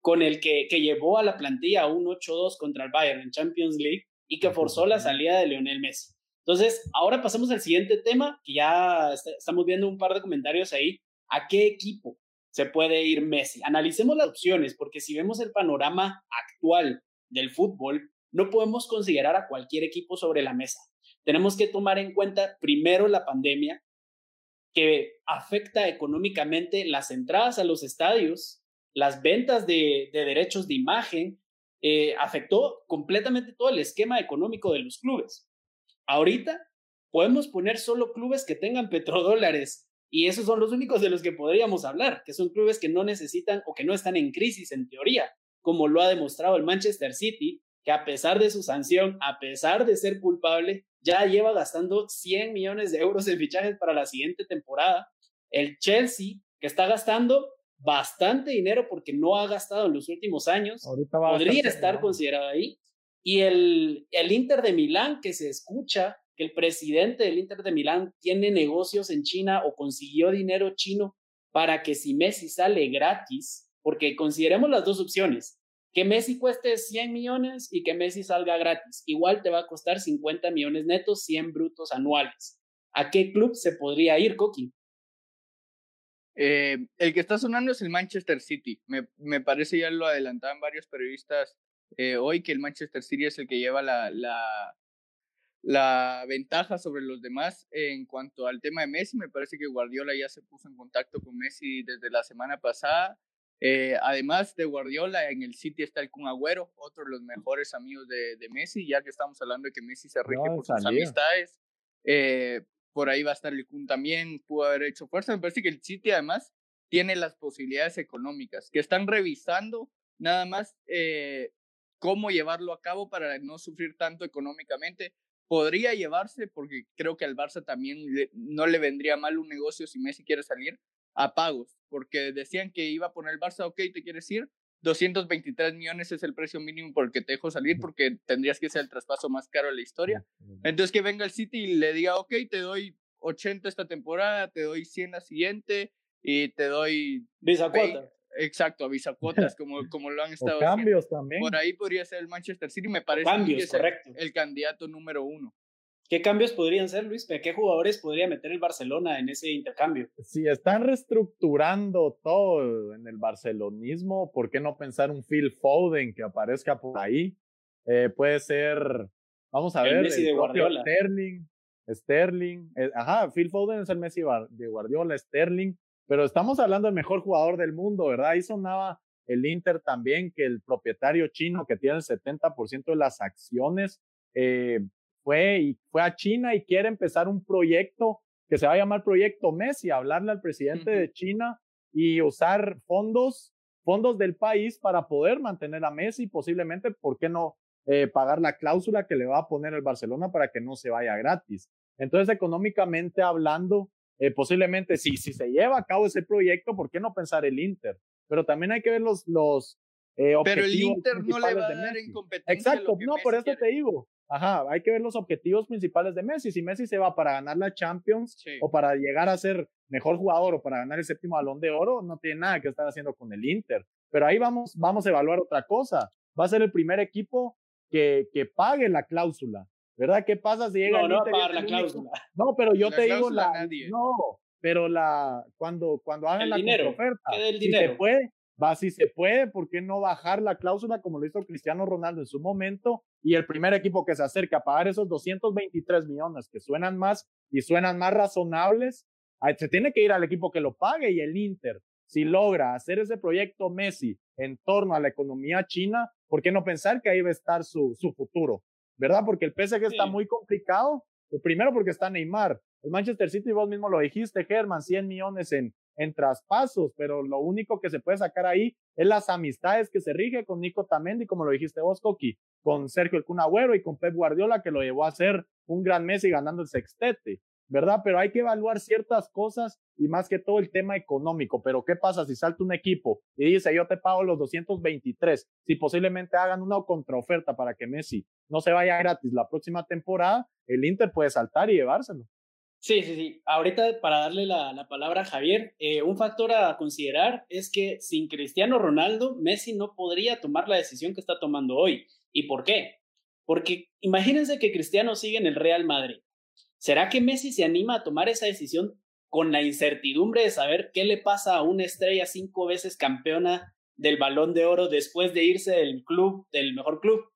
con el que, que llevó a la plantilla a un 8-2 contra el Bayern en Champions League y que forzó la salida de Lionel Messi. Entonces, ahora pasamos al siguiente tema, que ya estamos viendo un par de comentarios ahí. ¿A qué equipo se puede ir Messi? Analicemos las opciones, porque si vemos el panorama actual del fútbol, no podemos considerar a cualquier equipo sobre la mesa. Tenemos que tomar en cuenta primero la pandemia, que afecta económicamente las entradas a los estadios, las ventas de, de derechos de imagen, eh, afectó completamente todo el esquema económico de los clubes. Ahorita podemos poner solo clubes que tengan petrodólares y esos son los únicos de los que podríamos hablar, que son clubes que no necesitan o que no están en crisis en teoría, como lo ha demostrado el Manchester City, que a pesar de su sanción, a pesar de ser culpable, ya lleva gastando 100 millones de euros en fichajes para la siguiente temporada. El Chelsea, que está gastando bastante dinero porque no ha gastado en los últimos años. Podría estar considerado ahí. Y el, el Inter de Milán, que se escucha que el presidente del Inter de Milán tiene negocios en China o consiguió dinero chino para que si Messi sale gratis, porque consideremos las dos opciones, que Messi cueste 100 millones y que Messi salga gratis, igual te va a costar 50 millones netos, 100 brutos anuales. ¿A qué club se podría ir, Coqui? Eh, el que está sonando es el Manchester City. Me, me parece, ya lo adelantaban varios periodistas eh, hoy, que el Manchester City es el que lleva la, la, la ventaja sobre los demás en cuanto al tema de Messi. Me parece que Guardiola ya se puso en contacto con Messi desde la semana pasada. Eh, además de Guardiola, en el City está el Kun Agüero, otro de los mejores amigos de, de Messi, ya que estamos hablando de que Messi se rige por sus amistades. Eh, por ahí va a estar el Kun también, pudo haber hecho fuerza. Me parece que el City además tiene las posibilidades económicas, que están revisando nada más eh, cómo llevarlo a cabo para no sufrir tanto económicamente. Podría llevarse, porque creo que al Barça también no le vendría mal un negocio si Messi quiere salir, a pagos, porque decían que iba a poner el Barça, ok, te quieres ir, 223 millones es el precio mínimo por el que te dejo salir porque tendrías que ser el traspaso más caro de la historia. Entonces que venga el City y le diga, ok, te doy 80 esta temporada, te doy 100 la siguiente y te doy... Visa cuota. Exacto, visa (laughs) cuotas, como, como lo han estado cambios también. Por ahí podría ser el Manchester City, me parece que es el, candidato número uno. ¿Qué cambios podrían ser, Luis? ¿Qué jugadores podría meter el Barcelona en ese intercambio? Si están reestructurando todo en el barcelonismo, ¿por qué no pensar un Phil Foden que aparezca por ahí? Eh, puede ser, vamos a ver, Messi de Guardiola. Sterling, Sterling, eh, ajá, Phil Foden es el Messi de Guardiola, Sterling, pero estamos hablando del mejor jugador del mundo, ¿verdad? Ahí sonaba el Inter también, que el propietario chino que tiene el 70% de las acciones, eh, fue, y fue a China y quiere empezar un proyecto que se va a llamar Proyecto Messi, hablarle al presidente de China y usar fondos, fondos del país para poder mantener a Messi, posiblemente, ¿por qué no eh, pagar la cláusula que le va a poner el Barcelona para que no se vaya gratis? Entonces, económicamente hablando, eh, posiblemente si, si se lleva a cabo ese proyecto, ¿por qué no pensar el Inter? Pero también hay que ver los, los eh, Pero el Inter no le va a dar en competencia. Exacto, no, por eso te digo. Ajá, hay que ver los objetivos principales de Messi. Si Messi se va para ganar la Champions o para llegar a ser mejor jugador o para ganar el séptimo balón de oro, no tiene nada que estar haciendo con el Inter. Pero ahí vamos, vamos a evaluar otra cosa. Va a ser el primer equipo que, que pague la cláusula. ¿Verdad? ¿Qué pasa si llega no, no va a pagar la cláusula. No, pero yo te digo la. No, pero la cuando, cuando hagan la oferta, si se puede, va si se puede, ¿por qué no bajar la cláusula como lo hizo Cristiano Ronaldo en su momento? Y el primer equipo que se acerca a pagar esos 223 millones que suenan más y suenan más razonables, se tiene que ir al equipo que lo pague y el Inter, si logra hacer ese proyecto Messi en torno a la economía china, ¿por qué no pensar que ahí va a estar su, su futuro? ¿Verdad? Porque el PSG está muy complicado. Primero porque está Neymar. El Manchester City, vos mismo lo dijiste, German, 100 millones en, en traspasos, pero lo único que se puede sacar ahí es las amistades que se rige con Nico Tamendi, como lo dijiste vos, Coqui, con Sergio El Cunagüero y con Pep Guardiola, que lo llevó a ser un gran Messi ganando el sextete, ¿verdad? Pero hay que evaluar ciertas cosas y más que todo el tema económico. Pero ¿qué pasa si salta un equipo y dice yo te pago los 223? Si posiblemente hagan una contraoferta para que Messi no se vaya gratis la próxima temporada, el Inter puede saltar y llevárselo. Sí, sí, sí. Ahorita para darle la, palabra a Javier, eh, un factor a considerar es que sin Cristiano Ronaldo, Messi no podría tomar la decisión que está tomando hoy. ¿Y por qué? Porque imagínense que Cristiano sigue en el Real Madrid. ¿Será que Messi se anima a tomar esa decisión con la incertidumbre de saber qué le pasa a una estrella cinco veces campeona del balón de oro después de irse del club, del mejor club?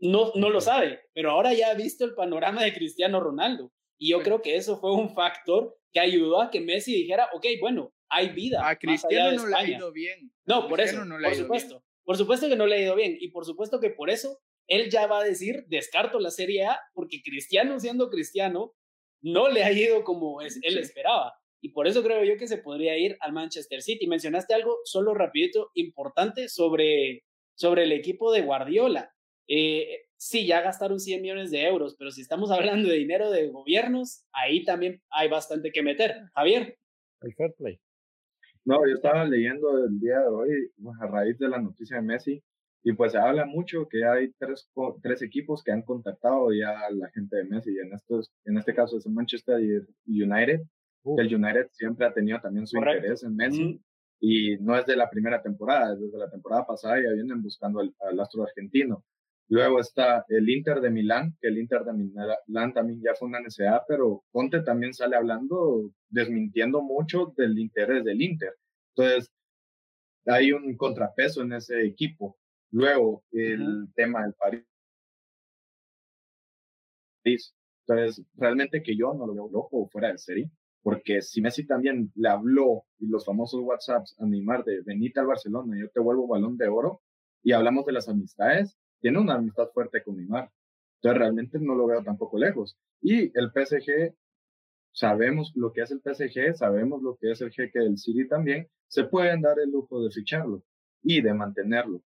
No, no lo sabe, pero ahora ya ha visto el panorama de Cristiano Ronaldo y yo creo que eso fue un factor que ayudó a que Messi dijera, ok, bueno, hay vida. A Cristiano no le ha ido bien. No, por eso, por supuesto. Por supuesto que no le ha ido bien. Y por supuesto que por eso él ya va a decir, descarto la Serie A, porque Cristiano siendo Cristiano, no le ha ido como es, él esperaba. Y por eso creo yo que se podría ir al Manchester City. Mencionaste algo solo rapidito importante sobre, sobre el equipo de Guardiola. Eh, sí, ya gastaron 100 millones de euros, pero si estamos hablando de dinero de gobiernos, ahí también hay bastante que meter. Javier. El fair play. No, yo estaba leyendo el día de hoy pues, a raíz de la noticia de Messi y pues se habla mucho que hay tres, tres equipos que han contactado ya a la gente de Messi y en, estos, en este caso es el Manchester United. El United siempre ha tenido también su interés en Messi. Y no es de la primera temporada, desde la temporada pasada ya vienen buscando al astro argentino. Luego está el Inter de Milán, que el Inter de Milán también ya fue una necesidad, pero Conte también sale hablando, desmintiendo mucho del interés del Inter. Entonces, hay un contrapeso en ese equipo. Luego, el tema del París. Entonces, realmente que yo no lo veo loco fuera de serie, porque si Messi también le habló y los famosos WhatsApps a Neymar de venite al Barcelona, yo te vuelvo balón de oro, y hablamos de las amistades, tiene una amistad fuerte con Neymar. Entonces realmente no lo veo tampoco lejos. Y el PSG sabemos lo que es el PSG, sabemos lo que es el jeque del City también, se pueden dar el lujo de ficharlo y de mantenerlo.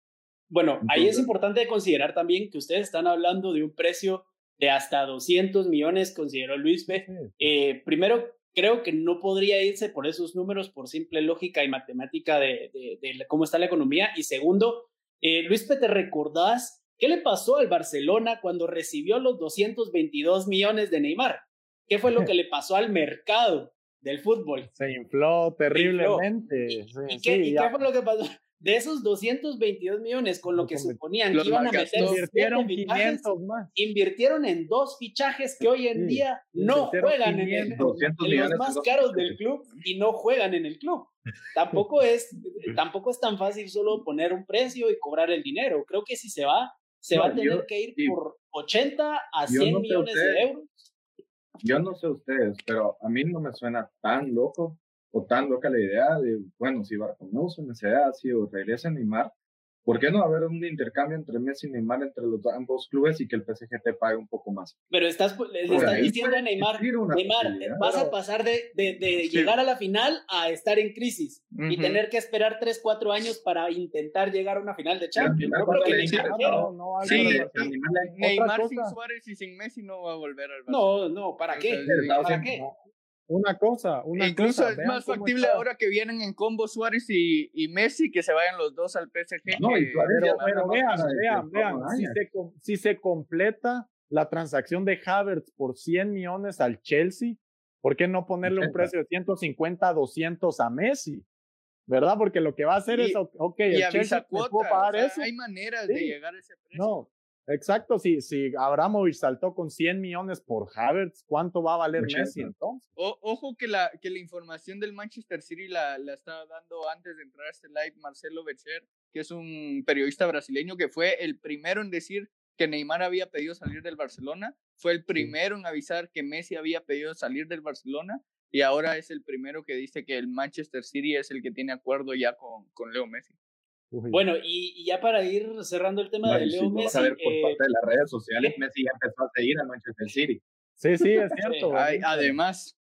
Bueno, ahí es importante considerar también que ustedes están hablando de un precio de hasta 200 millones, consideró Luis B. Eh, primero, creo que no podría irse por esos números por simple lógica y matemática de, cómo está la economía. Y segundo, eh, Luis P, ¿te recordás qué le pasó al Barcelona cuando recibió los 222 millones de Neymar? ¿Qué fue lo que le pasó al mercado del fútbol? Se infló terriblemente. ¿Y, qué, fue lo que pasó? De esos 222 millones con lo que suponían que iban a meter invirtieron 500 más. Invirtieron en dos fichajes que hoy en día no juegan en, el, los más caros del club y no juegan en el club. Tampoco es, tampoco es tan fácil solo poner un precio y cobrar el dinero. Creo que si se va, se va a tener que ir por 80 a 100 millones de euros. Yo no sé ustedes, pero a mí no me suena tan loco o tan loca la idea de, bueno, si Bartomeu se necesita, si regresa Neymar, ¿Por qué no haber un intercambio entre Messi y Neymar entre los ambos clubes y que el PSG te pague un poco más? Pero estás, le estás diciendo a Neymar, Neymar, vas a pasar de, de, llegar a la final a estar en crisis y tener que esperar 3, 4 años para intentar llegar a una final de Champions. Neymar, sin Suárez y sin Messi no va a volver al Barça. No, no, ¿para qué? ¿Para qué? Una cosa, una Incluso es más factible ahora que vienen en combo Suárez y, y, Messi que se vayan los dos al PSG. No, pero, vean, vean, vean, si se, si se completa la transacción de Havertz por 100 millones al Chelsea, ¿por qué no ponerle un precio de 150, 200 a Messi? ¿Verdad? Porque lo que va a hacer es, ok, el Chelsea puedo pagar eso. Hay maneras de llegar a ese precio. No, Exacto, si, si Abramovich saltó con 100 millones por Havertz, ¿cuánto va a valer Messi entonces? ojo que la, que la información del Manchester City la, la estaba dando antes de entrar a este live Marcelo Becher, que es un periodista brasileño que fue el primero en decir que Neymar había pedido salir del Barcelona, fue el primero en avisar que Messi había pedido salir del Barcelona y ahora es el primero que dice que el Manchester City es el que tiene acuerdo ya con, con Leo Messi. Bueno, y, ya para ir cerrando el tema de Leo Messi. A ver, por eh, parte de las redes sociales, Messi ya empezó a seguir a Manchester City. Sí, sí, es (laughs) cierto. además.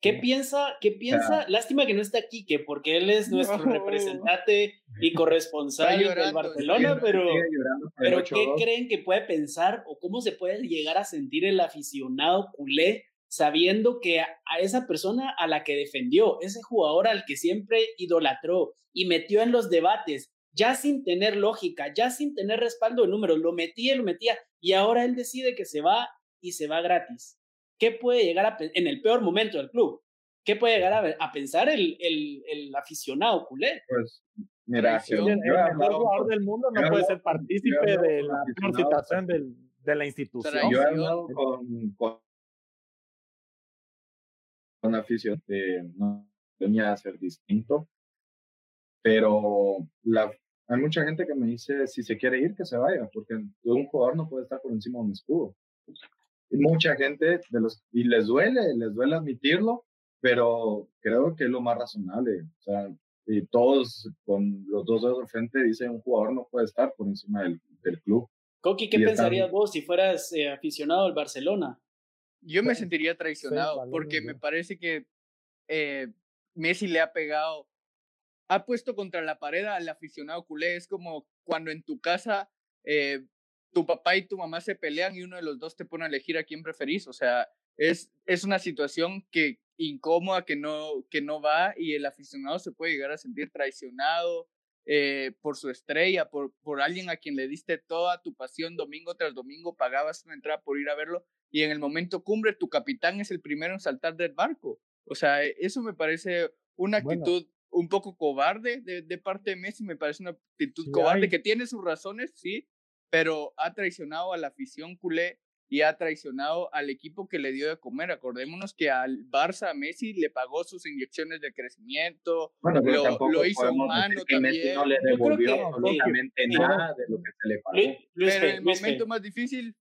¿Qué piensa? ¿Qué piensa? Lástima que no está Quique, porque él es nuestro representante y (laughs) corresponsal del Barcelona, pero, pero ¿qué creen que puede pensar o cómo se puede llegar a sentir el aficionado culé sabiendo que a, esa persona a la que defendió, ese jugador al que siempre idolatró y metió en los debates, ya sin tener lógica, ya sin tener respaldo de números, lo metía y lo metía, y ahora él decide que se va y se va gratis. ¿Qué puede llegar a en el peor momento del club? ¿Qué puede llegar a, pensar el, el, el, aficionado culé? Pues mira, el mejor jugador del mundo no puede ser partícipe de la situación de la institución. Yo he hablado con una afición que no venía a ser distinto, pero la, hay mucha gente que me dice si se quiere ir que se vaya, porque un jugador no puede estar por encima de un escudo. Y mucha gente de los y les duele, les duele admitirlo, pero creo que es lo más razonable. O sea, y todos con los dos dedos de frente dicen un jugador no puede estar por encima del, del club. Coqui, ¿qué pensarías vos si fueras eh, aficionado al Barcelona? Yo me sentiría traicionado porque me parece que eh, Messi le ha pegado, ha puesto contra la pared al aficionado culé. Es como cuando en tu casa eh, tu papá y tu mamá se pelean y uno de los dos te pone a elegir a quién preferís. O sea, es, es una situación que incómoda que no, que no va y el aficionado se puede llegar a sentir traicionado eh, por su estrella, por, por alguien a quien le diste toda tu pasión domingo tras domingo, pagabas una entrada por ir a verlo y en el momento cumbre tu capitán es el primero en saltar del barco. O sea, e, eso me parece una actitud un poco cobarde de, de, parte de Messi, me parece una actitud cobarde que tiene sus razones, sí, pero ha traicionado a la afición culé y ha traicionado al equipo que le dio de comer. Acordémonos que al Barça Messi le pagó sus inyecciones de crecimiento, bueno, lo, lo, hizo humano también. Messi no le devolvió absolutamente nada de lo que se le pagó. pero en el momento más difícil.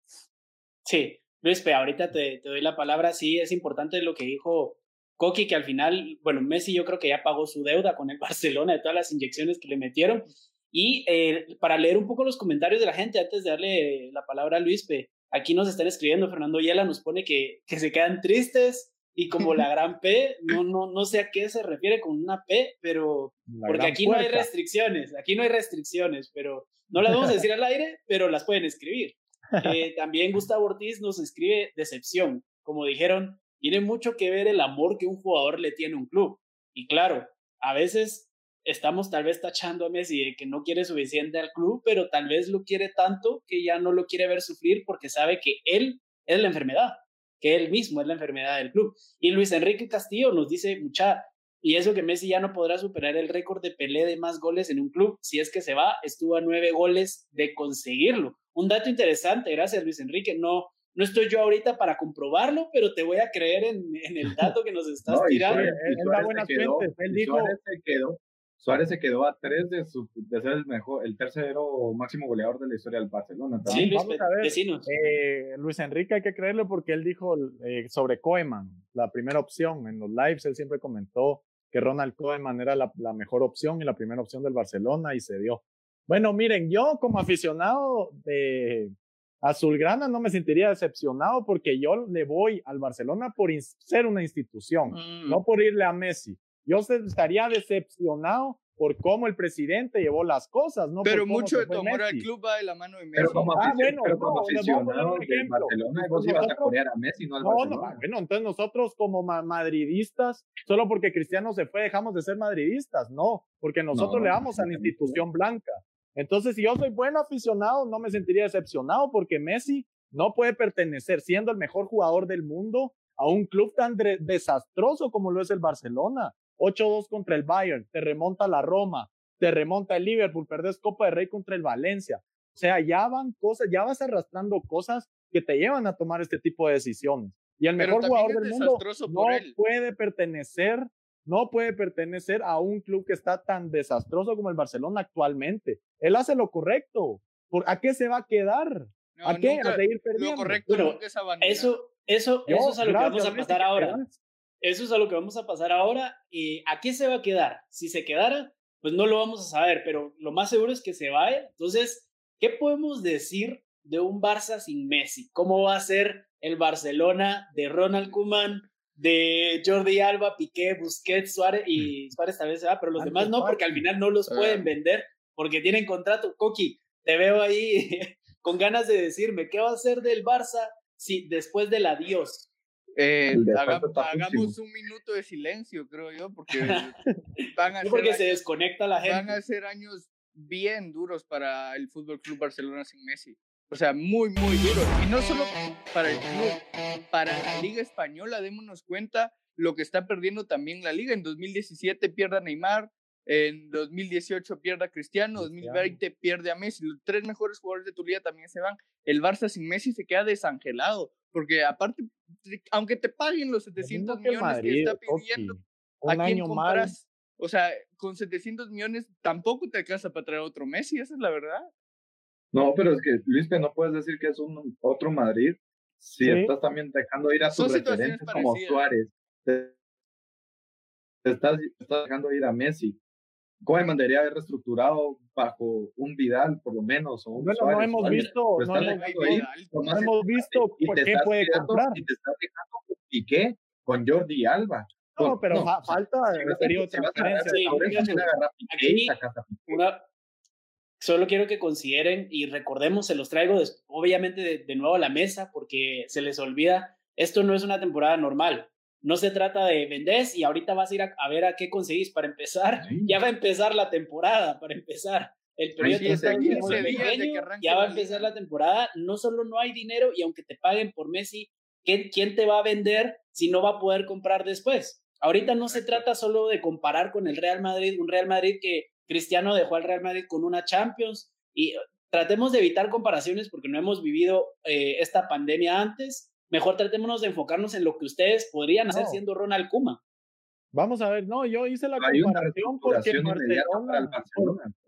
Sí, Luis, ahorita te, te, doy la palabra. Sí, es importante lo que dijo Coqui, que al final, bueno, Messi yo creo que ya pagó su deuda con el (laughs) Barcelona de todas las inyecciones que le metieron. Y eh, para leer un poco los comentarios de la gente, antes de darle la palabra a Luis, aquí nos están escribiendo, Fernando Yela nos pone que, que se quedan tristes y como la (laughs) gran P, no, no, no sé a qué se refiere con una P, pero porque aquí no hay restricciones, aquí no hay restricciones, pero no las vamos a decir al aire, pero las pueden escribir. (laughs) Eh, también Gustavo Ortiz nos escribe decepción. Como dijeron, tiene mucho que ver el amor que un jugador le tiene a un club. Y claro, a veces estamos tal vez tachando a Messi de que no quiere suficiente al club, pero tal vez lo quiere tanto que ya no lo quiere ver sufrir porque sabe que él es la enfermedad que él mismo es la enfermedad del club. Y Luis Enrique Castillo nos dice, mucha, y eso que Messi ya no podrá superar el récord de Pelé de más goles en un club. Si es que se va, estuvo a nueve goles de conseguirlo. Un dato interesante, gracias Luis Enrique. No, no estoy yo ahorita para comprobarlo, pero te voy a creer en, el dato que nos estás (laughs) tirando. Él dijo, quedó, Suárez se quedó a tres de, su, de ser el mejor, el tercero máximo goleador de la historia del Barcelona. Sí, Luis, Vamos a ver, eh, Luis Enrique hay que creerle porque él dijo eh, sobre Koeman, la primera opción. En los lives él siempre comentó que Ronald Koeman era la, la mejor opción y la primera opción del Barcelona y se dio. Bueno, miren, yo como aficionado de Azulgrana no me sentiría decepcionado porque yo le voy al Barcelona por ser una institución, mm. no por irle a Messi. Yo estaría decepcionado por cómo el presidente llevó las cosas, ¿no? Pero mucho de tu amor al club va de la mano de Messi. Pero como, ah, bueno, pero como no, aficionado del Barcelona, vos ibas a apoyar a Messi, no al Barcelona. No, bueno, entonces nosotros como madridistas, solo porque Cristiano se fue, dejamos de ser madridistas, no, porque nosotros le damos a la institución blanca. Entonces, si yo soy buen aficionado, no me sentiría decepcionado porque Messi no puede pertenecer, siendo el mejor jugador del mundo, a un club tan desastroso como lo es el Barcelona. 8-2 contra el Bayern, te remonta la Roma, te remonta el Liverpool, perdés Copa de Rey contra el Valencia. O sea, ya van cosas, ya vas arrastrando cosas que te llevan a tomar este tipo de decisiones. Y el mejor jugador del mundo no puede pertenecer, no puede pertenecer a un club que está tan desastroso como el Barcelona actualmente. Él hace lo correcto. ¿A qué se va a quedar? ¿A qué? a seguir perdiendo. Lo correcto eso, eso, eso es a lo que vamos a pasar ahora. Eso es a lo que vamos a pasar ahora. ¿Y ¿A qué se va a quedar? Si se quedara, pues no lo vamos a saber, pero lo más seguro es que se vaya. Entonces, ¿qué podemos decir de un Barça sin Messi? ¿Cómo va a ser el Barcelona de Ronald Koeman, de Jordi Alba, Piqué, Busquets, Suárez y mm. Suárez tal vez se va, pero los demás no, porque al final no los pueden vender porque tienen contrato. Coqui, te veo ahí (laughs) con ganas de decirme, ¿qué va a ser del Barça si después del adiós? Eh, hagamos un minuto de silencio, creo yo, porque (laughs) van a porque se desconecta la gente. Van a ser años bien duros para el Fútbol Club Barcelona sin Messi. O sea, muy, muy duros. Y no solo para el club, para la Liga Española, démonos cuenta lo que está perdiendo también la Liga. En 2017 pierde a Neymar, en 2018 pierde a Cristiano, 2020 pierde a Messi. Los tres mejores jugadores de tu liga también se van. El Barça sin Messi se queda desangelado. Porque aparte, aunque te paguen los 700 millones que está pidiendo, ¿a quién compras? O sea, con 700 millones tampoco te alcanza para traer otro Messi, esa es la verdad. No, pero es que, Luis, que no puedes decir que es un otro Madrid si estás también dejando ir a sus referentes como Suárez. estás, estás dejando ir a Messi. Koeman debería haber reestructurado bajo un Vidal, por lo menos. O un bueno, no hemos visto, no, hemos, visto qué puede comprar. Y te estás dejando con Piqué, con Jordi Alba. No, pero falta solo quiero que consideren y recordemos, se los traigo obviamente de, de nuevo a la mesa porque se les olvida, esto no es una temporada normal. No se trata de vender y ahorita vas a ir a, ver a qué conseguís para empezar. Ya va a empezar la temporada, para empezar. El periodo ya va a empezar la temporada. No solo no hay dinero y aunque te paguen por Messi, ¿quién te va a vender si no va a poder comprar después? Ahorita no se trata solo de comparar con el Real Madrid, un Real Madrid que Cristiano dejó al Real Madrid con una Champions y tratemos de evitar comparaciones porque no hemos vivido eh, esta pandemia antes mejor tratémonos de enfocarnos en lo que ustedes podrían hacer siendo Ronald Kuma. Vamos a ver, no, yo hice la comparación porque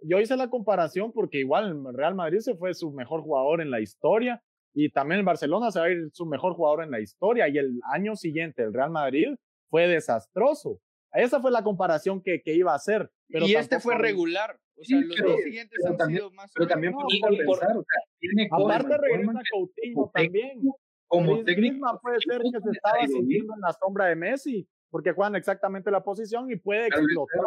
yo hice la comparación porque igual el Real Madrid se fue su mejor jugador en la historia y también el Barcelona se va a ir su mejor jugador en la historia y el año siguiente el Real Madrid fue desastroso. Esa fue la comparación que, que iba a hacer. Pero y este fue regular. O sea, los dos siguientes han también, sido más. Pero también no, por, o sea, tiene Aparte regresa Coutinho también. como técnico. puede ser que se estaba sintiendo en la sombra de Messi, porque juegan exactamente la posición y puede explotar.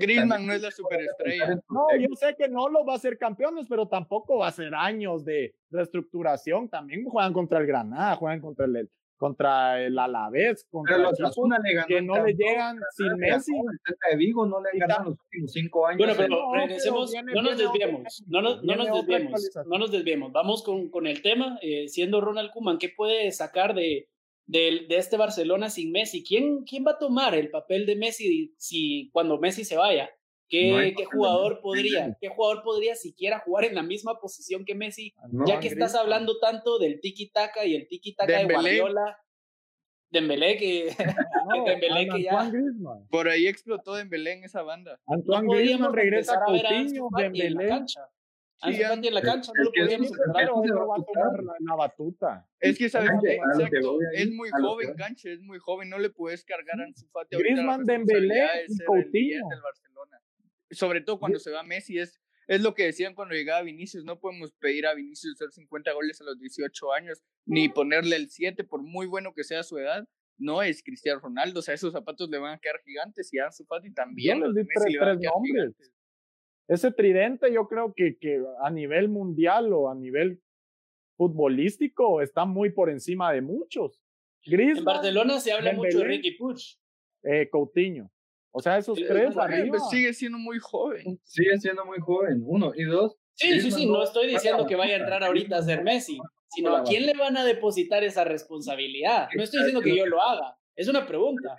Griezmann no es la superestrella. No, yo sé que no lo va a hacer campeones, pero tampoco va a ser años de reestructuración. También juegan contra el Granada, juegan contra el, contra el Alavés, contra Pero los Asuna le que no le llegan sin Messi. El de Vigo no le han ganado los últimos cinco años. Bueno, pero regresemos, no nos desviemos, no nos, no nos desviemos, no nos desviemos. Vamos con, con el tema, eh, siendo Ronald Koeman, ¿qué puede sacar de, de, de, este Barcelona sin Messi? ¿Quién, ¿Quién va a tomar el papel de Messi si cuando Messi se vaya? ¿Qué, ¿qué jugador podría, qué jugador podría siquiera jugar en la misma posición que Messi? Ah, ya que estás hablando tanto del tiki taka y el tiki taka de Guardiola. Dembélé que, (laughs) no, (laughs) Dembélé que ya por ahí explotó Dembélé en esa banda. Antoine no Griezmann regresa a Coutinho, Dembélé en la cancha. Sí, en la cancha, no lo podíamos va a tomar la, batuta. Es que sabes exacto, es muy joven cancha, es muy joven, no le puedes cargar a Ansu Fati Griezmann, Dembélé y Coutinho. Del sobre todo cuando se va Messi, es, es lo que decían cuando llegaba Vinicius, no podemos pedir a Vinicius hacer 50 goles a los 18 años, ni ponerle el 7 por muy bueno que sea su edad, no es Cristiano Ronaldo, o sea, esos zapatos le van a quedar gigantes y a Ansu Fati también. Los Messi le van a quedar gigantes. Ese tridente yo creo que, que a nivel mundial o a nivel futbolístico está muy por encima de muchos. en Barcelona se habla mucho de Ricky Puig. Eh, Coutinho. O sea, esos tres Pues sigue siendo muy joven. Sigue siendo muy joven, uno. Y dos. Sí, sí, sí, no estoy diciendo que vaya a entrar ahorita a ser Messi, sino a quién le van a depositar esa responsabilidad. No estoy diciendo que yo lo haga, es una pregunta.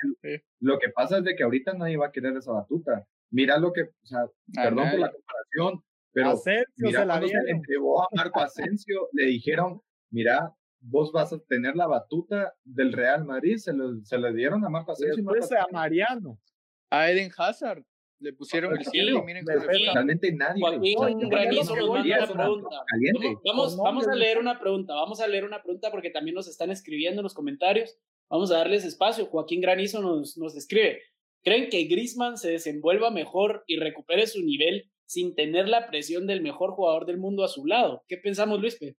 Lo que pasa es de que ahorita nadie va a querer esa batuta. Mira lo que, o sea, perdón por la comparación, pero mira cuando se le entregó a Marco Asensio, le dijeron, mira, vos vas a tener la batuta del Real Madrid, se, lo, se le dieron a Marco Asensio. Después a Mariano a Eden Hazard. Le pusieron el cielo y miren Realmente nadie. Granizo nos manda una pregunta. Vamos, vamos a leer una pregunta. Vamos a leer una pregunta porque también nos están escribiendo en los comentarios. Vamos a darles espacio. Joaquín Granizo nos, nos escribe. ¿Creen que Grisman se desenvuelva mejor y recupere su nivel sin tener la presión del mejor jugador del mundo a su lado? ¿Qué pensamos, Luispe?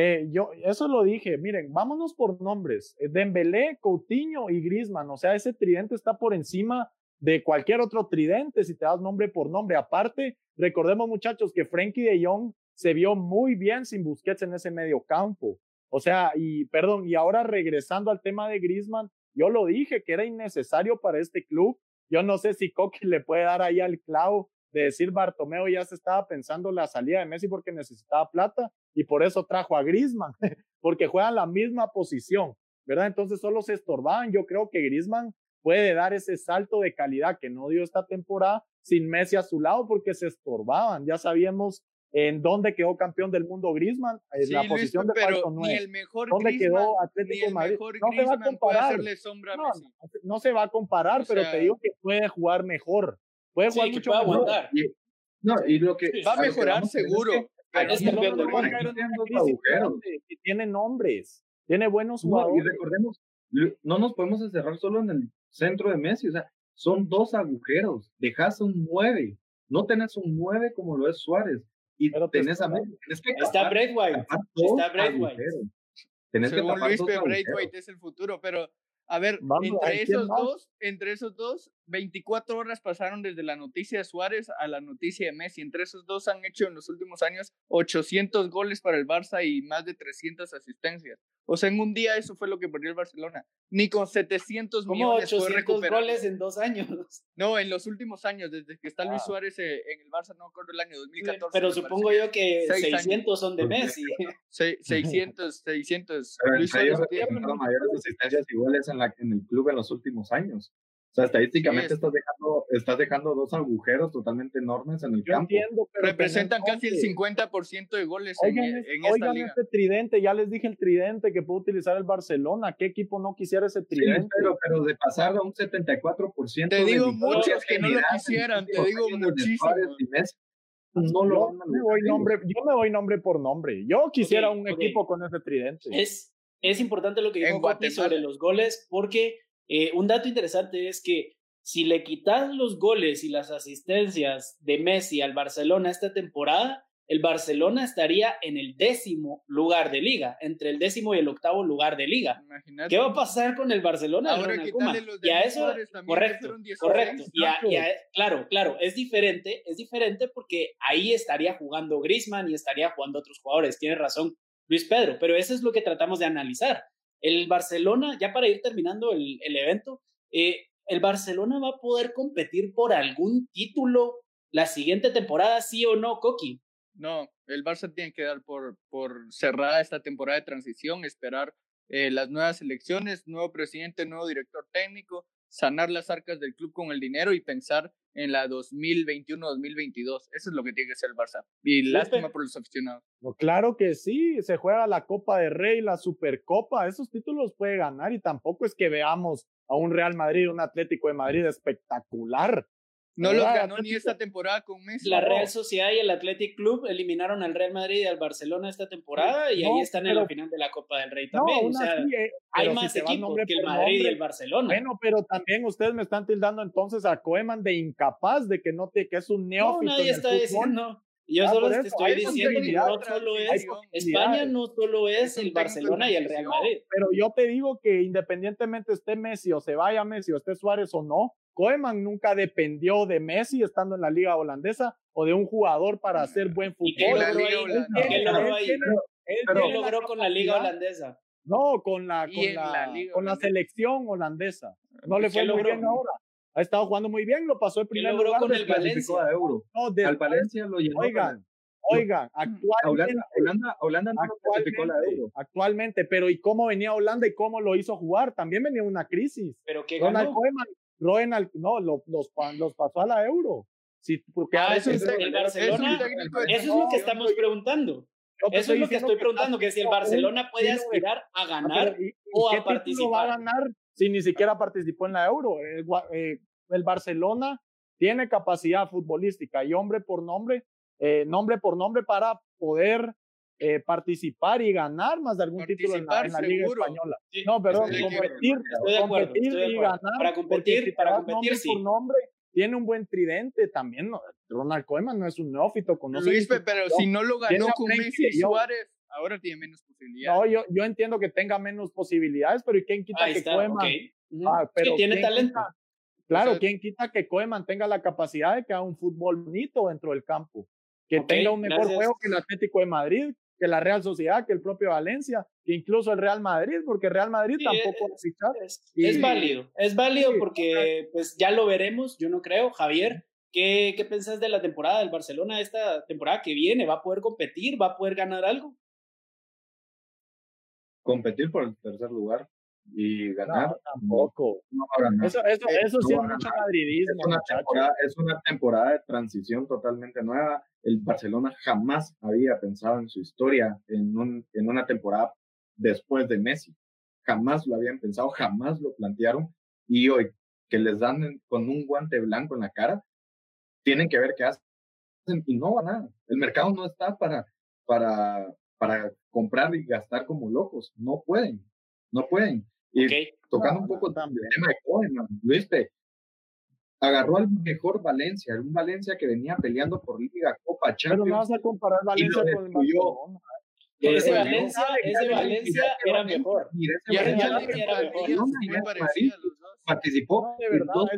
Eh, yo eso lo dije, miren, vámonos por nombres. Eh, Dembélé, Coutinho y Griezmann, o sea, ese tridente está por encima de cualquier otro tridente si te das nombre por nombre. Aparte, recordemos muchachos que Frankie de Jong se vio muy bien sin Busquets en ese medio campo. O sea, y perdón, y ahora regresando al tema de Griezmann, yo lo dije que era innecesario para este club. Yo no sé si Coque le puede dar ahí al clavo de decir Bartomeo ya se estaba pensando la salida de Messi porque necesitaba plata y por eso trajo a Griezmann, (laughs) porque juegan la misma posición, ¿verdad? Entonces solo se estorbaban. Yo creo que Griezmann puede dar ese salto de calidad que no dio esta temporada sin Messi a su lado porque se estorbaban. Ya sabíamos en dónde quedó campeón del mundo Griezmann, en la posición de pero ni el mejor ¿Dónde quedó Atlético de Madrid? No se va a comparar. No, no, se va a comparar, pero te digo que puede jugar mejor. Puede jugar mucho puede aguantar. no, y lo que va a mejorar seguro. Es que, tiene nombres, tiene buenos jugadores. y recordemos, no nos podemos encerrar solo en el centro de Messi, o sea, son dos agujeros, dejas un nueve, no tenés un nueve como lo es Suárez, y tenés a Messi, Está Braithwaite, está Braithwaite. Tenés Según que Luis, Braithwaite es el futuro, pero a ver, entre esos dos, entre esos dos, 24 horas pasaron desde la noticia de Suárez a la noticia de Messi. Entre esos dos han hecho en los últimos años 800 goles para el Barça y más de 300 asistencias. O sea, en un día eso fue lo que perdió el Barcelona. Ni con 700 ¿Cómo millones 800 goles en dos años. (laughs) No, en los últimos años, desde que está Luis ah. Suárez eh, en el Barça, no acuerdo el año 2014. Pero supongo yo que 600 son de Messi. 600, 600. (laughs) Luis Suárez tiene mayores asistencias y goles en, la, en el club en los últimos años. O sea, estadísticamente estás dejando, estás dejando dos agujeros totalmente enormes en el campo. Entiendo, Representan casi el 50% de goles en, en, esta oigan este tridente, ya les dije el tridente que puede utilizar el Barcelona. ¿Qué equipo no quisiera ese tridente? Sí, pero, pero de pasar a un 74%. Te digo muchos que no lo quisieran, te digo muchísimos. No lo, yo, me voy nombre, yo me voy nombre por nombre. Yo quisiera un equipo con ese tridente. Es, es importante lo que dijo Guati sobre los goles porque eh, un dato interesante es que si le quitas los goles y las asistencias de Messi al Barcelona esta temporada, el Barcelona estaría en el décimo lugar de liga, entre el décimo y el octavo lugar de liga. Imagínate. ¿Qué va a pasar con el Barcelona? Ahora los y a eso, correcto, correcto. Y claro, claro, es diferente, es diferente porque ahí estaría jugando Griezmann y estaría jugando otros jugadores. Tiene razón Luis Pedro, pero eso es lo que tratamos de analizar. El Barcelona, ya para ir terminando el, el evento, eh, el Barcelona va a poder competir por algún título la siguiente temporada, sí o no, Coqui. No, el Barça tiene que dar por, por cerrada esta temporada de transición, esperar eh, las nuevas elecciones, nuevo presidente, nuevo director técnico, sanar las arcas del club con el dinero y pensar en la 2021-2022. Eso es lo que tiene que ser el Barça. Y lástima por los aficionados. claro que sí, se juega la Copa de Rey, la Supercopa, esos títulos puede ganar y tampoco es que veamos a un Real Madrid, un Atlético de Madrid espectacular. No lo ganó ni esta temporada con Messi. La Real Sociedad y el Athletic Club eliminaron al Real Madrid y al Barcelona esta temporada y ahí están en la final de la Copa del Rey también. o sea, eh, hay más equipos que el Madrid y el Barcelona. Bueno, pero también ustedes me están tildando entonces a Koeman de incapaz, de que no te, que es un neófito. No, nadie está diciendo. Yo ah, solo te estoy diciendo que no solo es España, no solo es el Barcelona y el Real Madrid. Pero yo te digo que independientemente esté Messi o se vaya Messi o esté Suárez o no, Koeman nunca dependió de Messi estando en la liga holandesa o de un jugador para hacer buen fútbol. ¿Qué logró ahí? ¿Qué logró con la liga holandesa? No, con la, con la, con la selección holandesa. No le fue muy bien ahora. Ha estado jugando muy bien, lo pasó el primer lugar. con el Valencia. Euro. No, Al Valencia lo llenó. Oigan, oigan, actualmente. Holanda, Holanda, no clasificó la Euro. Actualmente, pero ¿y cómo venía Holanda y cómo lo hizo jugar? También venía una crisis. ¿Pero qué Ronald Koeman Roen no, los, los, pasó a la euro. Sí, porque ah, eso es el Barcelona. eso es lo que estamos preguntando. Eso es lo que estoy preguntando, que si el Barcelona puede aspirar a ganar o a participar. va a ganar si ni siquiera participó en la Euro? El, eh, el Barcelona tiene capacidad futbolística y hombre por nombre, eh, nombre por nombre para poder eh, participar y ganar más de algún título en la, Liga Española. no, pero competir, competir y ganar. Para competir, para competir, sí. Por nombre, tiene un buen tridente también. Ronald Koeman no es un neófito. Conoce Luis, pero si no lo ganó con Messi y Suárez, ahora tiene menos posibilidades. No, yo, yo entiendo que tenga menos posibilidades, pero ¿y quién quita que Koeman? Ah, pero tiene talento. claro, ¿quién quita que Koeman tenga la capacidad de que haga un fútbol bonito dentro del campo? Que tenga un mejor juego que el Atlético de Madrid, que la Real Sociedad, que el propio Valencia, que incluso el Real Madrid, porque Real Madrid tampoco es, es, válido, es válido porque pues ya lo veremos, yo no creo, Javier. ¿Qué, ¿Qué pensás de la temporada del Barcelona esta temporada que viene? ¿Va a poder competir? ¿Va a poder ganar algo? Competir por el tercer lugar y ganar. tampoco. Eso, eso, eso sí es mucho madridismo. Es una, temporada, es una temporada de transición totalmente nueva. El Barcelona jamás había pensado en su historia en, un, en una temporada después de Messi. Jamás lo habían pensado, jamás lo plantearon. Y hoy que les dan con un guante blanco en la cara, tienen que ver qué hacen y no va nada. El mercado no está para, para, para comprar y gastar como locos. No pueden, no pueden. Y tocando un poco también el tema de Koeman, Luis, agarró al mejor Valencia, un Valencia que venía peleando por Liga, Copa, Champions. Pero no vas a comparar Valencia con el Barcelona. Ese Valencia, ese Valencia era mejor. Y ese Valencia era mejor. Participó en dos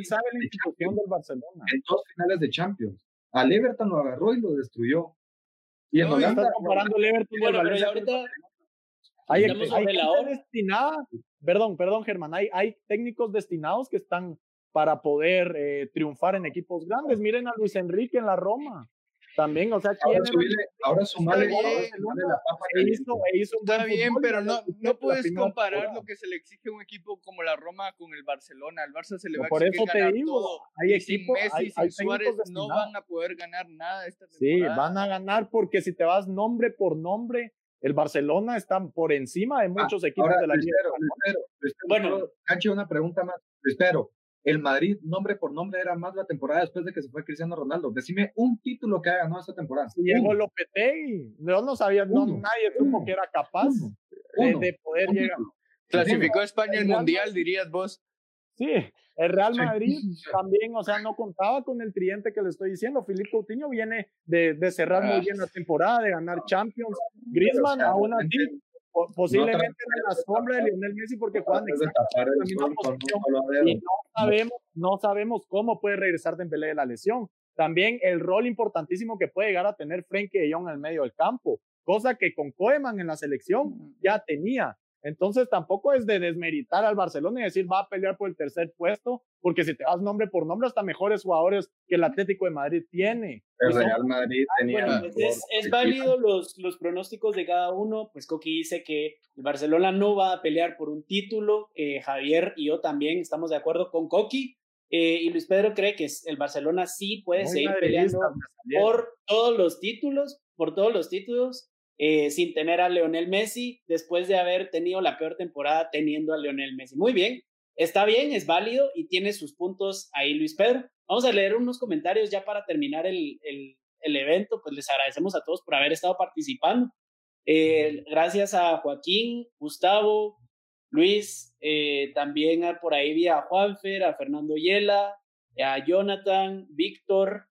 finales de Champions. Al Everton lo agarró y lo destruyó. Y en no, Holanda comparando el Everton bueno, pero ahorita hay, hay destinada Perdón, perdón, Germán. Hay, hay técnicos destinados que están para poder eh, triunfar en equipos grandes. Miren a Luis Enrique en la Roma. También, o sea, ahora, ahora sumale, la papa e hizo, e hizo un Está bien, pero no, no puedes comparar lo que se le exige a un equipo como la Roma con el Barcelona. Al Barça se le va por a exigir eso te digo, todo. Hay equipos, sin Messi, hay, sin Suárez no van a poder ganar nada esta temporada. Sí, van a ganar porque si te vas nombre por nombre, el Barcelona está por encima de ah, muchos equipos de la Liga. bueno, Cancho, una pregunta más. Espero, el Madrid, nombre por nombre, era más la temporada después de que se fue Cristiano Ronaldo. Decime un título que haya ganado esta temporada. Llegó Lopetegui. Yo no sabía, no, nadie supo que era capaz de, poder llegar. Clasificó a España el Mundial, dirías vos. Sí, el Real Madrid (laughs) también, o sea, no contaba con el triente que le estoy diciendo. Filipe Coutinho viene de, de cerrar muy bien la temporada, de ganar Champions. Griezmann, aún así, posiblemente en la sombra de Lionel Messi porque juegan exactamente la misma posición y no sabemos, no sabemos cómo puede regresar Dembélé de la lesión. También el rol importantísimo que puede llegar a tener Frenkie de Jong en el medio del campo, cosa que con Koeman en la selección ya tenía. Entonces tampoco es de desmeritar al Barcelona y decir va a pelear por el tercer puesto, porque si te vas nombre por nombre, hasta mejores jugadores que el Atlético de Madrid tiene. El Real Madrid tenía. es, válido los, los pronósticos de cada uno. Pues Coqui dice que el Barcelona no va a pelear por un título. Eh, Javier y yo también estamos de acuerdo con Coqui. Eh, y Luis Pedro cree que el Barcelona sí puede seguir peleando por todos los títulos, por todos los títulos. Eh, sin tener a Leonel Messi, después de haber tenido la peor temporada teniendo a Leonel Messi. Muy bien, está bien, es válido y tiene sus puntos ahí Luis Pedro. Vamos a leer unos comentarios ya para terminar el, el, evento, pues les agradecemos a todos por haber estado participando. Eh, gracias a Joaquín, Gustavo, Luis, eh, también por ahí vi a Juanfer, a Fernando Yela, a Jonathan, Víctor,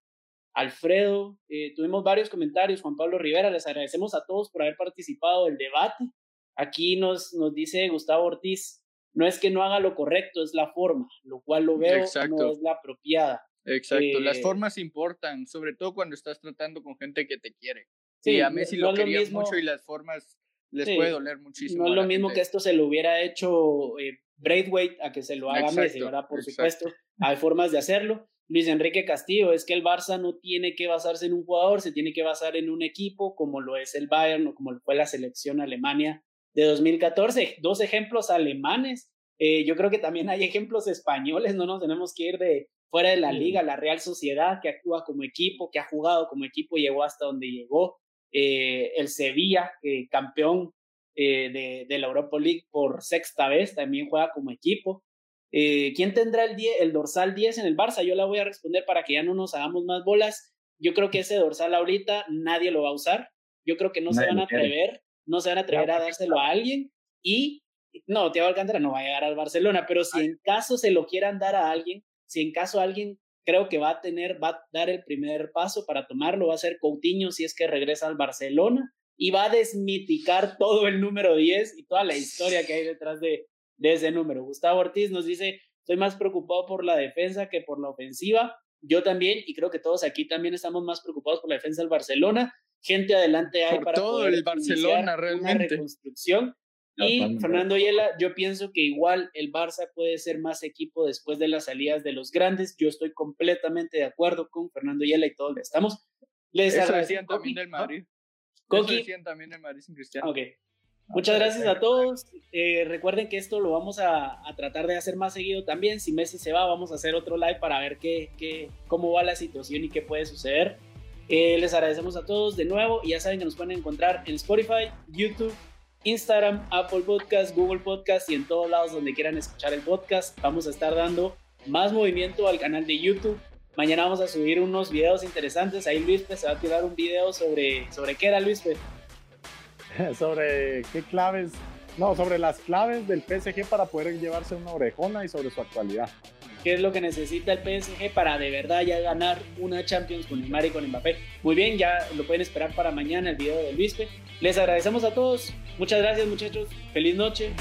Alfredo, eh, tuvimos varios comentarios, Juan Pablo Rivera, les agradecemos a todos por haber participado del debate. Aquí nos, nos dice Gustavo Ortiz, no es que no haga lo correcto, es la forma, lo cual lo veo no es la apropiada. Exacto, las eh, formas importan, sobre todo cuando estás tratando con gente que te quiere. Sí, a Messi lo querías mucho y las formas les puede doler muchísimo. No es lo mismo que esto se lo hubiera hecho eh, Braithwaite a que se lo haga Messi, ¿verdad? Por supuesto, hay formas de hacerlo. Luis Enrique Castillo, es que el Barça no tiene que basarse en un jugador, se tiene que basar en un equipo como lo es el Bayern o como fue la selección Alemania de 2014. Dos ejemplos alemanes. Eh, yo creo que también hay ejemplos españoles, no nos tenemos que ir de fuera de la liga, la Real Sociedad que actúa como equipo, que ha jugado como equipo, llegó hasta donde llegó. Eh, el Sevilla, eh, campeón de, de la Europa League por sexta vez, también juega como equipo. Eh, ¿Quién tendrá el, el dorsal 10 en el Barça? Yo la voy a responder para que ya no nos hagamos más bolas. Yo creo que ese dorsal ahorita nadie lo va a usar. Yo creo que no se van a atrever, no se van a atrever a dárselo a alguien. Y no, Thiago Alcántara no va a llegar al Barcelona, pero si en caso se lo quieran dar a alguien, si en caso alguien creo que va a tener, va a dar el primer paso para tomarlo, va a ser Coutinho si es que regresa al Barcelona y va a desmiticar todo el número 10 y toda la historia que hay detrás de, de ese número. Gustavo Ortiz nos dice, estoy más preocupado por la defensa que por la ofensiva. Yo también, y creo que todos aquí también estamos más preocupados por la defensa del Barcelona. Gente adelante hay para todo el Barcelona realmente. Una reconstrucción. Y Fernando Yela, yo pienso que igual el Barça puede ser más equipo después de las salidas de los grandes. Yo estoy completamente de acuerdo con Fernando Yela y todos estamos. Les Eso decían también del Madrid. Coqui. Eso decían también del Madrid sin Cristiano. Ok. Muchas gracias a todos. Eh, recuerden que esto lo vamos a, tratar de hacer más seguido también. Si Messi se va, vamos a hacer otro live para ver qué, qué, cómo va la situación y qué puede suceder. Eh, les agradecemos a todos de nuevo y ya saben que nos pueden encontrar en Spotify, YouTube, Instagram, Apple Podcast, Google Podcast y en todos lados donde quieran escuchar el podcast. Vamos a estar dando más movimiento al canal de YouTube. Mañana vamos a subir unos videos interesantes. Ahí Luis se va a tirar un video sobre, sobre qué era Luis. (laughs) sobre qué claves, no, sobre las claves del PSG para poder llevarse una orejona y sobre su actualidad. ¿Qué es lo que necesita el PSG para de verdad ya ganar una Champions con Neymar y con Mbappé? Muy bien, ya lo pueden esperar para mañana el video de Luispe. Les agradecemos a todos. Muchas gracias muchachos. Feliz noche.